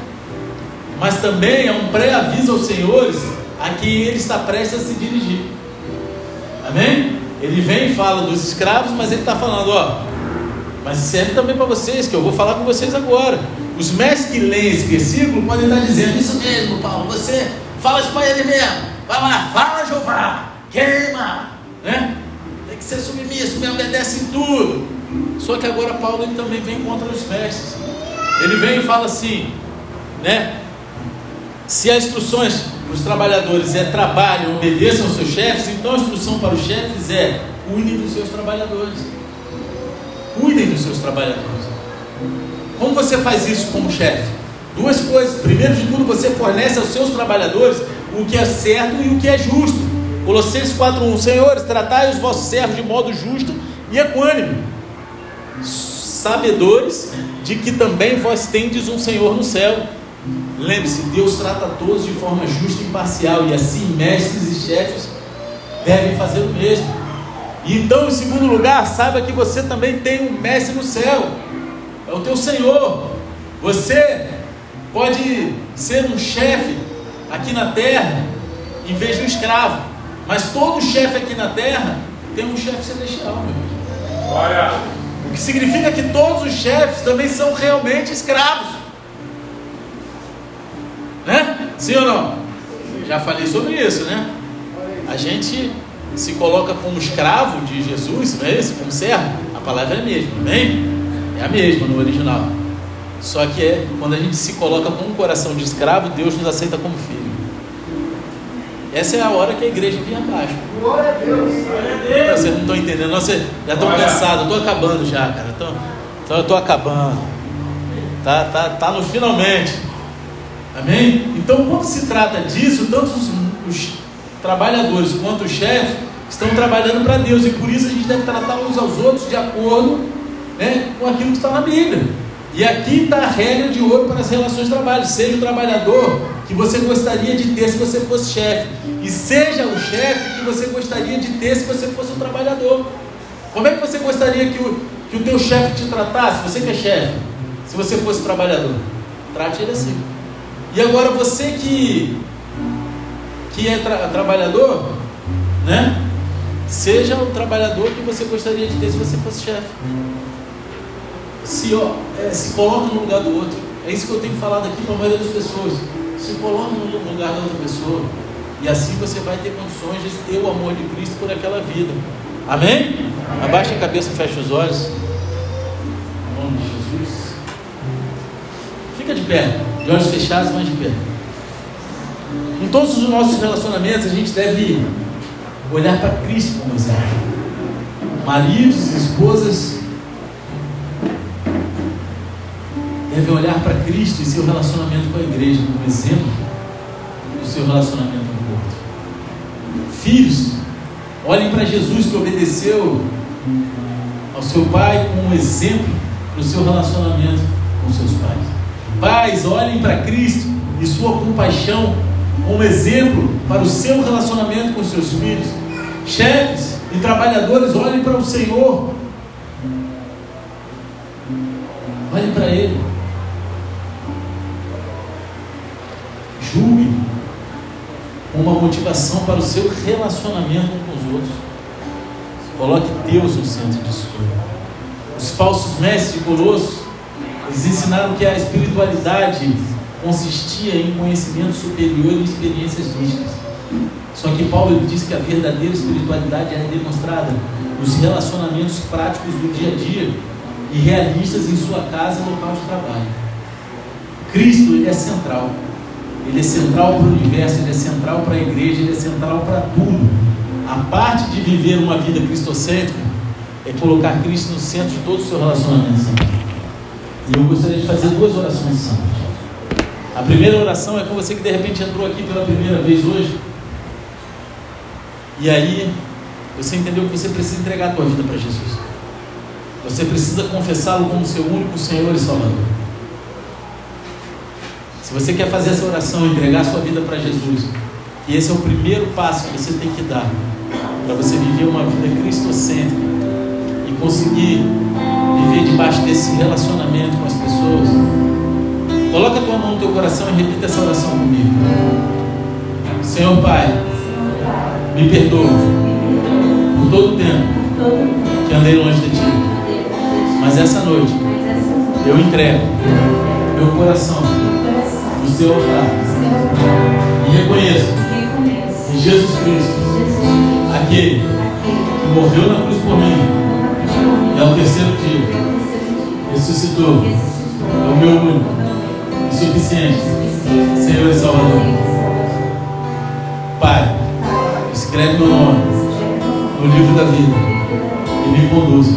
mas também é um pré-aviso aos senhores a que ele está prestes a se dirigir. Amém? Ele vem e fala dos escravos, mas ele está falando, ó, mas serve também para vocês, que eu vou falar com vocês agora. Os mestres que leem esse versículo podem estar dizendo, isso mesmo, Paulo, você fala isso para ele mesmo. Vai lá, fala Jeová, queima, né? Tem que ser submisso, me obedece em tudo. Só que agora Paulo ele também vem contra os mestres. Ele vem e fala assim, né? Se as instruções para os trabalhadores é trabalho, obedeçam aos seus chefes, então a instrução para os chefes é cuidem dos seus trabalhadores. Cuidem dos seus trabalhadores. Como você faz isso como chefe? Duas coisas. Primeiro de tudo, você fornece aos seus trabalhadores o que é certo e o que é justo. Colossenses 4:1 Senhores, tratai os vossos servos de modo justo e equânime, sabedores de que também vós tendes um Senhor no céu. Lembre-se, Deus trata todos de forma justa e imparcial, e assim mestres e chefes devem fazer o mesmo. Então, em segundo lugar, saiba que você também tem um mestre no céu, é o teu Senhor. Você pode ser um chefe aqui na terra, em vez de um escravo. Mas todo chefe aqui na terra tem um chefe celestial. Olha. O que significa que todos os chefes também são realmente escravos. Né? Sim ou não? Já falei sobre isso, né? A gente se coloca como escravo de Jesus, não é isso? Como servo. A palavra é a mesma, amém? É a mesma no original. Só que é quando a gente se coloca com um coração de escravo, Deus nos aceita como filho. Essa é a hora que a igreja vem abaixo. Glória a Deus. Vocês não estão entendendo, não, vocês já estão cansados, eu estou acabando já, cara. Tô, tô, eu estou acabando. Tá, tá, tá no finalmente. Amém? Então, quando se trata disso, tanto os, os trabalhadores quanto os chefes estão trabalhando para Deus e por isso a gente deve tratar uns aos outros de acordo né, com aquilo que está na Bíblia. E aqui está a regra de ouro para as relações de trabalho. Seja o trabalhador que você gostaria de ter se você fosse chefe. E seja o chefe que você gostaria de ter se você fosse um trabalhador. Como é que você gostaria que o, que o teu chefe te tratasse? Você que é chefe, se você fosse trabalhador. Trate ele assim. E agora você que, que é tra trabalhador, né? Seja o trabalhador que você gostaria de ter se você fosse chefe se, ó, é, se coloca no lugar do outro. É isso que eu tenho falado aqui para a maioria das pessoas. Se coloca no lugar da outra pessoa. E assim você vai ter condições de ter o amor de Cristo por aquela vida. Amém? Amém. Abaixa a cabeça fecha os olhos. Em nome de Jesus. Fica de pé. De olhos fechados, mas de pé. Em todos os nossos relacionamentos, a gente deve olhar para Cristo como exemplo. Maridos esposas deve olhar para Cristo e seu relacionamento com a igreja como exemplo do seu relacionamento com o outro. Filhos, olhem para Jesus que obedeceu ao seu pai como exemplo para o seu relacionamento com seus pais. Pais, olhem para Cristo e sua compaixão como exemplo para o seu relacionamento com seus filhos. Chefes e trabalhadores, olhem para o Senhor. Olhem para Ele. Julgue uma motivação para o seu relacionamento com os outros. Coloque Deus no centro disso Os falsos mestres de Colosso, eles ensinaram que a espiritualidade consistia em conhecimento superior e experiências místicas. Só que Paulo diz que a verdadeira espiritualidade é demonstrada nos relacionamentos práticos do dia a dia e realistas em sua casa e local de trabalho. Cristo ele é central. Ele é central para o universo, ele é central para a igreja, ele é central para tudo. a parte de viver uma vida cristocêntrica é colocar Cristo no centro de todo o seu relacionamento. E eu gostaria de fazer duas orações santas. A primeira oração é com você que de repente entrou aqui pela primeira vez hoje. E aí você entendeu que você precisa entregar a tua vida para Jesus. Você precisa confessá-lo como seu único Senhor e Salvador. Se você quer fazer essa oração, entregar sua vida para Jesus, e esse é o primeiro passo que você tem que dar para você viver uma vida cristocêntrica e conseguir viver debaixo desse relacionamento com as pessoas. Coloca a tua mão no teu coração e repita essa oração comigo. Senhor Pai, me perdoa por todo o tempo que andei longe de Ti. Mas essa noite eu entrego meu coração no seu altar e reconheço que Jesus Cristo, aquele que morreu na cruz por mim, e ao terceiro dia ressuscitou, é o meu único e suficiente Senhor e Salvador. Pai, escreve meu nome no livro da vida e me conduz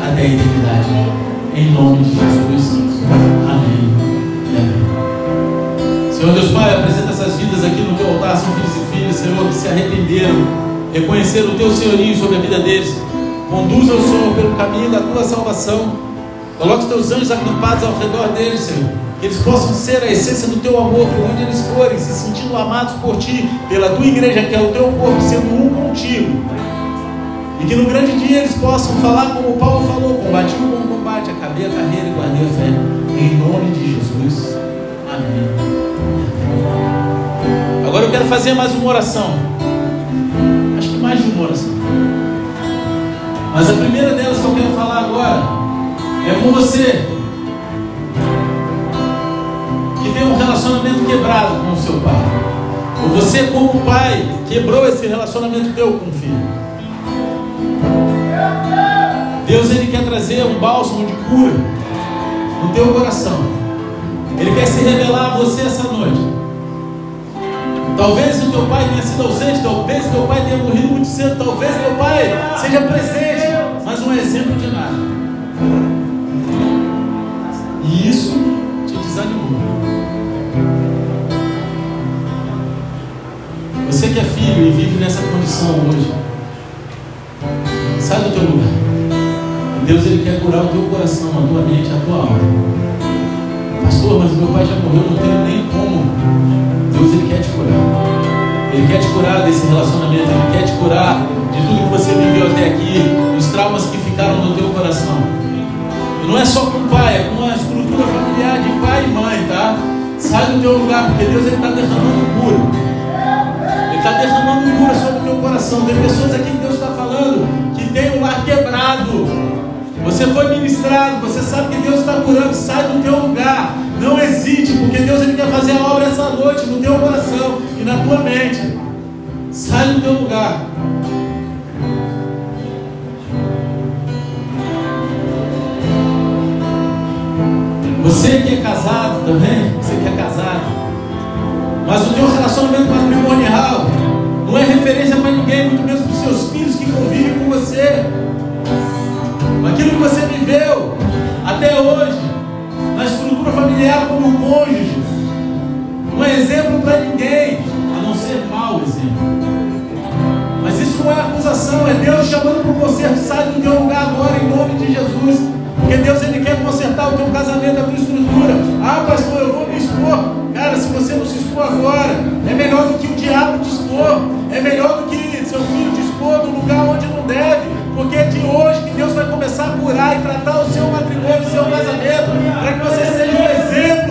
até a eternidade. Em nome de Jesus. Amém. Senhor Deus Pai, apresenta essas vidas aqui no teu altar, são filhos e filhas, Senhor, que se arrependeram, reconheceram o teu senhorio sobre a vida deles. Conduza o Senhor pelo caminho da tua salvação. Coloque os teus anjos acampados ao redor deles, Senhor. Que eles possam ser a essência do teu amor por onde eles forem, se sentindo amados por ti, pela tua igreja, que é o teu corpo, sendo um contigo. E que no grande dia eles possam falar como Paulo falou: combati o bom combate, acabei a carreira e guardei a fé. Em nome de Jesus. Amém. Agora eu quero fazer mais uma oração. Acho que mais de uma oração. Mas a primeira delas que eu quero falar agora é com você. Que tem um relacionamento quebrado com o seu pai. Ou você, como pai, quebrou esse relacionamento teu com o filho. Deus ele quer trazer um bálsamo de cura no teu coração. Ele quer se revelar a você essa noite. Talvez o teu pai tenha sido ausente, talvez o teu pai tenha morrido muito cedo, talvez teu pai seja presente, mas não é exemplo de nada. E isso te desanimou. Você que é filho e vive nessa condição hoje, sai do teu lugar. Deus ele quer curar o teu coração, a tua mente, a tua alma. Pastor, mas meu pai já morreu, não tenho nem como. Ele quer te curar. Ele quer te curar desse relacionamento, ele quer te curar de tudo que você viveu até aqui, os traumas que ficaram no teu coração. E não é só com o pai, é com a estrutura familiar de pai e mãe, tá? Sai do teu lugar, porque Deus está derramando cura. Ele está derramando cura sobre o teu coração. Tem pessoas aqui que Deus está falando que tem um lar quebrado. Você foi ministrado, você sabe que Deus está curando, sai do teu lugar. Não hesite, porque Deus ele quer fazer a obra essa noite no teu coração e na tua mente. Sai do teu lugar. Você que é casado também, você que é casado, mas o teu relacionamento matrimonial não é referência para ninguém, muito menos para os seus filhos que convivem com você aquilo que você viveu até hoje, na estrutura familiar como cônjuge, não é exemplo para ninguém, a não ser mau exemplo. Mas isso não é acusação, é Deus chamando para o conserto. Sai do teu lugar agora em nome de Jesus. Porque Deus ele quer consertar o teu casamento, a tua estrutura. Ah, pastor, eu vou me expor. Cara, se você não se expor agora, é melhor do que o diabo te expor. É melhor do que seu filho te expor no lugar onde não deve. Porque de hoje vai começar a curar e tratar o seu matrimônio, o seu casamento, para que você seja um exemplo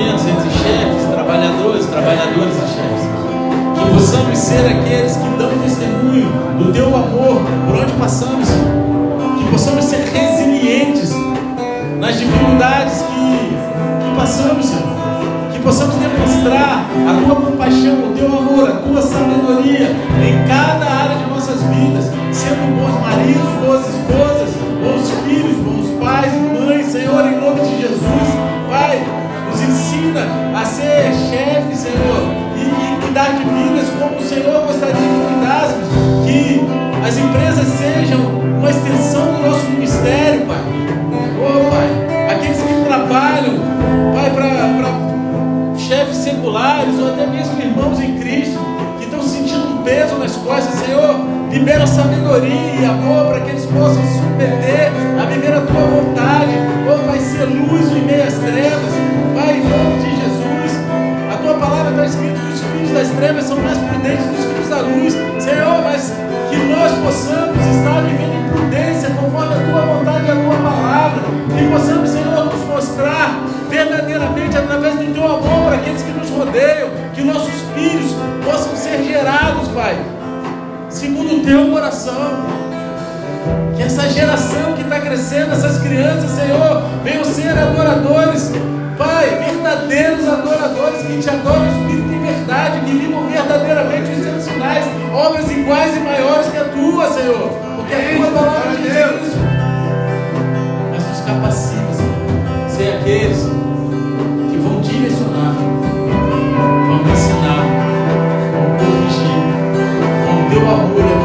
relacionamentos entre chefes, trabalhadores, trabalhadores e chefes. Que possamos ser aqueles que dão testemunho do teu amor por onde passamos, Que possamos ser resilientes nas dificuldades que, que passamos, Senhor. Que possamos demonstrar a tua compaixão, o teu amor, a tua sabedoria em cada área de nossas vidas, sendo bons maridos, boas esposas, bons filhos, bons pais, mães, Senhor, em nome de Jesus, Pai, nos ensina a ser chefe, Senhor, e, cuidar de vidas como o Senhor gostaria que cuidássemos, que as empresas sejam uma extensão do nosso ministério, Pai. Oh, Pai, aqueles que trabalham, Pai, para chefes seculares ou até mesmo irmãos em Cristo que estão sentindo um peso nas costas, Senhor, libera sabedoria e amor para que eles possam se submeter a viver a tua vontade. Oh, Pai, ser luz em meio às trevas. Pai, em nome de Jesus, a tua palavra está escrita que os filhos das trevas são mais prudentes que os filhos da luz. Senhor, mas que nós possamos estar vivendo em prudência conforme a tua vontade e a tua palavra. Que possamos, Senhor, nos mostrar verdadeiramente através do teu amor para aqueles que nos rodeiam, que nossos filhos possam ser gerados, Pai, segundo o teu coração. Que essa geração que está crescendo, essas crianças, Senhor, venham ser adoradores, Pai, verdadeiros adoradores que te adoram espírito em verdade, que vivam verdadeiramente os seus sinais, obras iguais e maiores que a tua, Senhor, porque a tua palavra diz isso. Mas nos capacita, Senhor, ser aqueles direcionar, vamos ensinar, vamos corrigir, com o teu amor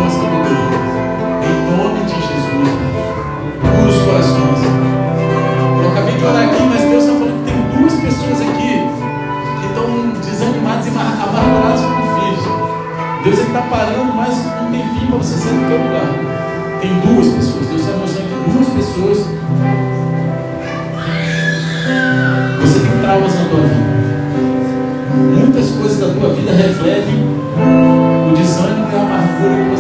Deus está parando mais um tempinho para você sair do teu lugar. Tem duas pessoas, Deus está mostrando que duas pessoas você tem traumas na tua vida. Muitas coisas da tua vida refletem o desânimo e a amargura que